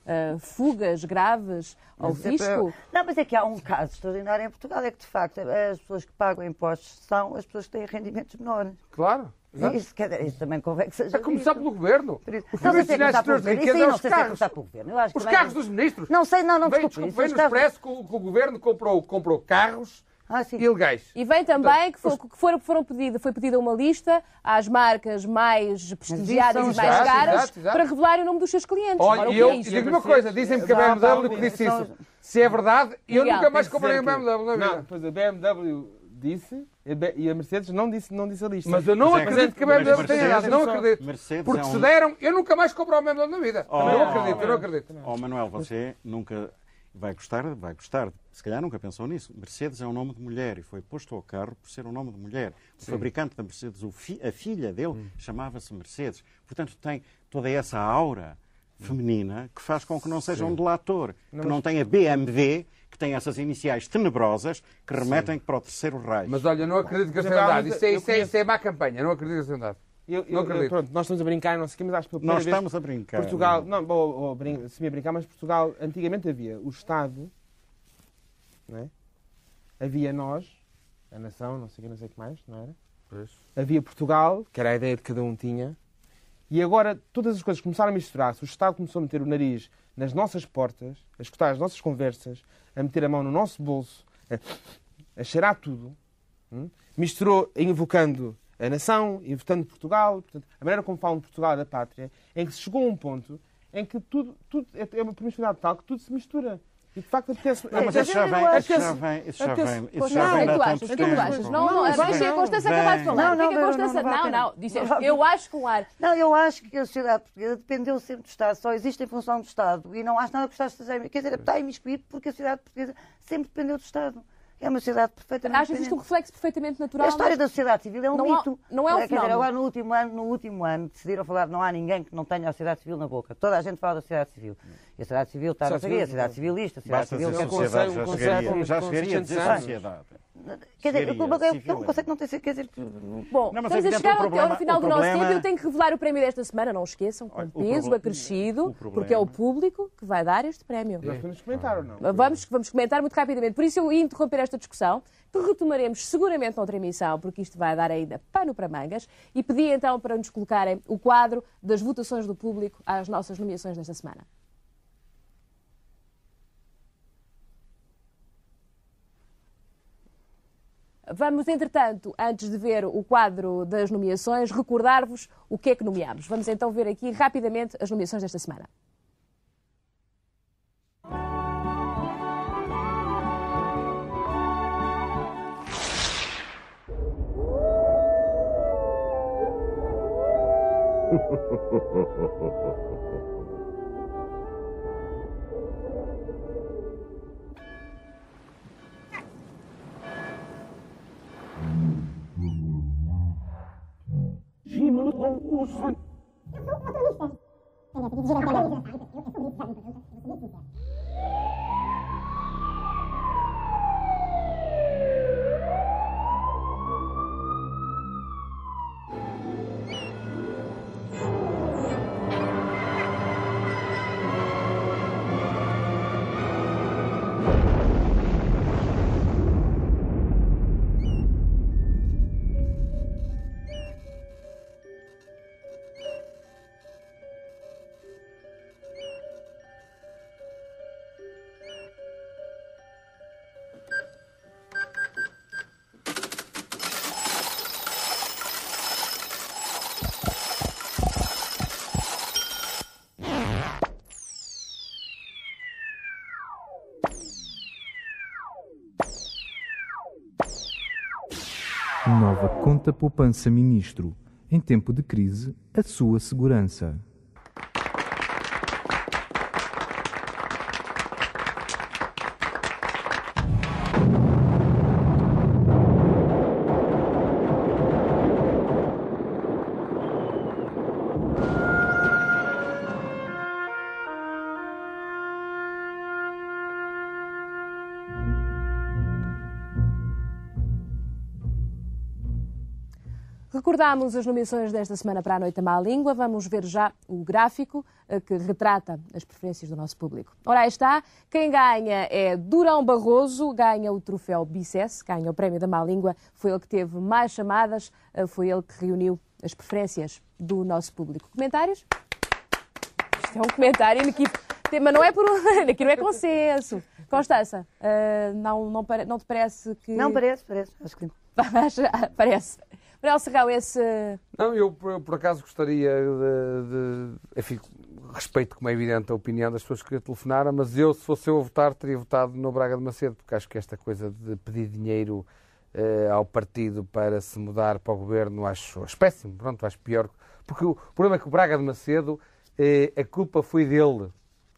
eh, fugas graves ao Mas é fisco. para- Não, mas é que há um caso extraordinário em Portugal, é que de facto as pessoas que pagam impostos são as pessoas que têm rendimentos menores. Claro. Isso, dizer, isso também convém que seja. A começar dito. pelo governo. Por isso- Os Não sei primeiros se é começar pelo governo. é os sei se é carros. começar pelo governo. Eu acho que Os carros dos ministros. Não sei, não, não, Vem, desculpe. desculpe, vem isso, no os carros- expresso que o, que o governo comprou, comprou carros ilegais. E vem também que, foi- que foram, foram pedida, foi pedida uma lista às marcas mais prestigiadas e mais exato, caras exato, exato. para revelarem o nome dos seus clientes. Olha, e que é eu e digo uma coisa, dizem-me que a BMW que disse isso. Se é verdade, eu nunca mais que comprei que- BMW na vida. Não, pois a BMW disse e a- a Mercedes não disse, não disse a lista. Mas eu não Mas é- acredito que a BMW tenha Mercedes dado, não só- acredito. Mercedes Porque é um- se deram, eu nunca mais compro um BMW na vida. Oh, não acredito, eu não acredito. Oh, Manuel, você nunca vai gostar, vai gostar, se calhar nunca pensou nisso. Mercedes é um nome de mulher e foi posto ao carro por ser um nome de mulher. O Sim. fabricante da Mercedes, o fi- a filha dele, chamava-se Mercedes. Portanto, tem toda essa aura feminina que faz com que não seja um delator, Não, que mas- não tenha BMW, que tem essas iniciais tenebrosas que remetem para o terceiro raio. Mas olha, não acredito que Mas seja verdade. Isso é, isso, é, isso é má campanha, não acredito que seja verdade. Eu, eu, acredito. eu, pronto, nós estamos a brincar, não sei o quê, mas acho que pela Nós estamos a brincar, Portugal, não. não, ou, ou, brin- se me brincar, mas Portugal, antigamente havia o Estado, não é? havia nós, a nação, não sei o que, não sei o que mais, não era? Havia Portugal, que era a ideia que cada um tinha, e agora todas as coisas começaram a misturar-se. O Estado começou a meter o nariz nas nossas portas, a escutar as nossas conversas, a meter a mão no nosso bolso, a, a cheirar tudo. hum? Misturou, invocando a nação, invocando Portugal, portanto, a maneira como falam de Portugal e da pátria, em que se chegou a um ponto em que tudo, tudo é é uma promiscuidade tal que tudo se mistura. E de facto apetece. Não, mas isso já vem, isso já vem, isso já vem, isso já Não, vem é há tu achas, o que é que tu achas? tempo. Não, não, Isso deixa a Constância acabar de falar. Não, é não, Constância... não, não Não, não, disseste, Não eu acho que o ar... Não, eu acho que a sociedade portuguesa dependeu sempre do Estado, só existe em função do Estado. E não acho nada que o Estado esteja. Quer dizer, está imiscuído porque a sociedade portuguesa sempre dependeu do Estado. É uma sociedade perfeitamente. Achas isto um reflexo perfeitamente natural? A história da sociedade civil é um Não há- mito. não é um Quer dizer, agora no último ano, no último ano, decidiram falar, não há ninguém que não tenha a sociedade civil na boca. Toda a gente fala da sociedade civil. E a sociedade civil está, a sociedade civilista, a sociedade Basta civil... dizer quer sociedade, dizer, já um chegaria, conceito- já com chegaria a dizer 600 anos. sociedade. Quer dizer, problema é que civil o é. conceito não tem que quer dizer... Bom, Não, mas estamos a chegar problema- ao final do nosso tempo e eu tenho que revelar o prémio desta semana, não esqueçam, com Olha, o peso acrescido, porque é o público que vai dar este prémio. Nós podemos comentar ou não? Vamos, vamos comentar muito rapidamente. Por isso eu ia interromper esta discussão, que retomaremos seguramente noutra emissão, porque isto vai dar ainda pano para mangas, e pedi então para nos colocarem o quadro das votações do público às nossas nomeações desta semana. Vamos, entretanto, antes de ver o quadro das nomeações, recordar-vos o que é que nomeamos. Vamos então ver aqui rapidamente as nomeações desta semana. Jimmy Olsen. Oturmuşlar. Evet. Conta poupança ministro. Em tempo de crise, a sua segurança. Recordámos as nomeações desta semana para a Noite da Má Língua. Vamos ver já o gráfico eh, que retrata as preferências do nosso público. Ora, aí está. Quem ganha é Durão Barroso, ganha o troféu Bicess, ganha o prémio da Má Língua. Foi ele que teve mais chamadas, eh, foi ele que reuniu as preferências do nosso público. Comentários? Isto é um comentário equipe. Mas não é por um... Aqui não é consenso. Constança, eh, não, não, não te parece que... Não, parece, parece. Acho que Parece. Manuel Serrão, esse... Não, eu por, por acaso gostaria de, de- Enfim, respeito, como é evidente, a opinião das pessoas que telefonaram, mas eu, se fosse eu a votar, teria votado no Braga de Macedo, porque acho que esta coisa de pedir dinheiro eh, ao partido para se mudar para o governo, acho, acho péssimo, pronto, acho pior. Porque o problema é que o Braga de Macedo, eh, a culpa foi dele,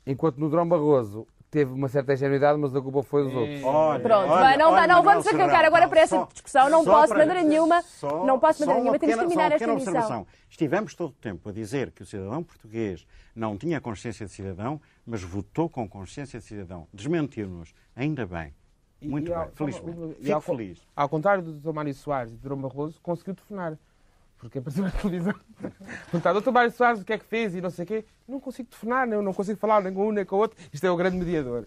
enquanto no Drão Barroso teve uma certa ingenuidade, mas a culpa foi dos outros. Olha, Pronto, olha, vai, não, olha, dá, não vamos arrancar Serrão, agora para essa só- discussão. Não posso de para- maneira nenhuma. só- não posso maneira uma nenhuma. Temos que terminar esta emissão. Estivemos todo o tempo a dizer que o cidadão português não tinha consciência de cidadão, mas votou com consciência de cidadão. Desmentiu-nos. Ainda bem. Muito E ao- bem. Felizmente. e Fico ao- feliz. Ao contrário do Dr. Mário Soares e do Dr. Barroso, conseguiu telefonar. Porque apareceu na televisão. Perguntar, Dr. Mário Soares, o que é que fez e não sei o quê. Não consigo telefonar, eu não consigo falar nem com um nem com o outro. Isto é o grande mediador.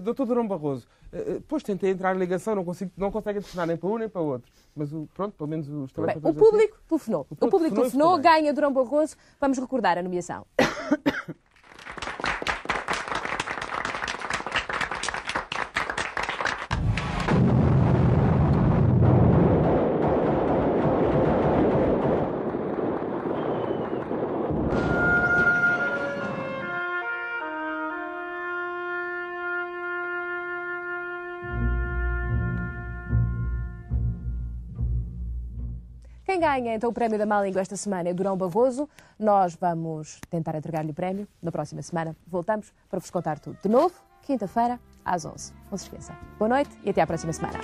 Dr. Durão Barroso, eh, eh, depois tentei entrar em ligação, não, consigo, não consegue telefonar nem para um nem para o outro. Mas o- pronto, pelo menos os Bem, o público telefonou. O público público telefonou telefonou, ganha Durão Barroso. Vamos recordar a nomeação. Quem ganha então o prémio da má língua esta semana é Durão Barroso. Nós vamos tentar entregar-lhe o prémio na próxima semana. Voltamos para vos contar tudo. De novo, quinta-feira, às 11. Não se esqueça. Boa noite e até à próxima semana.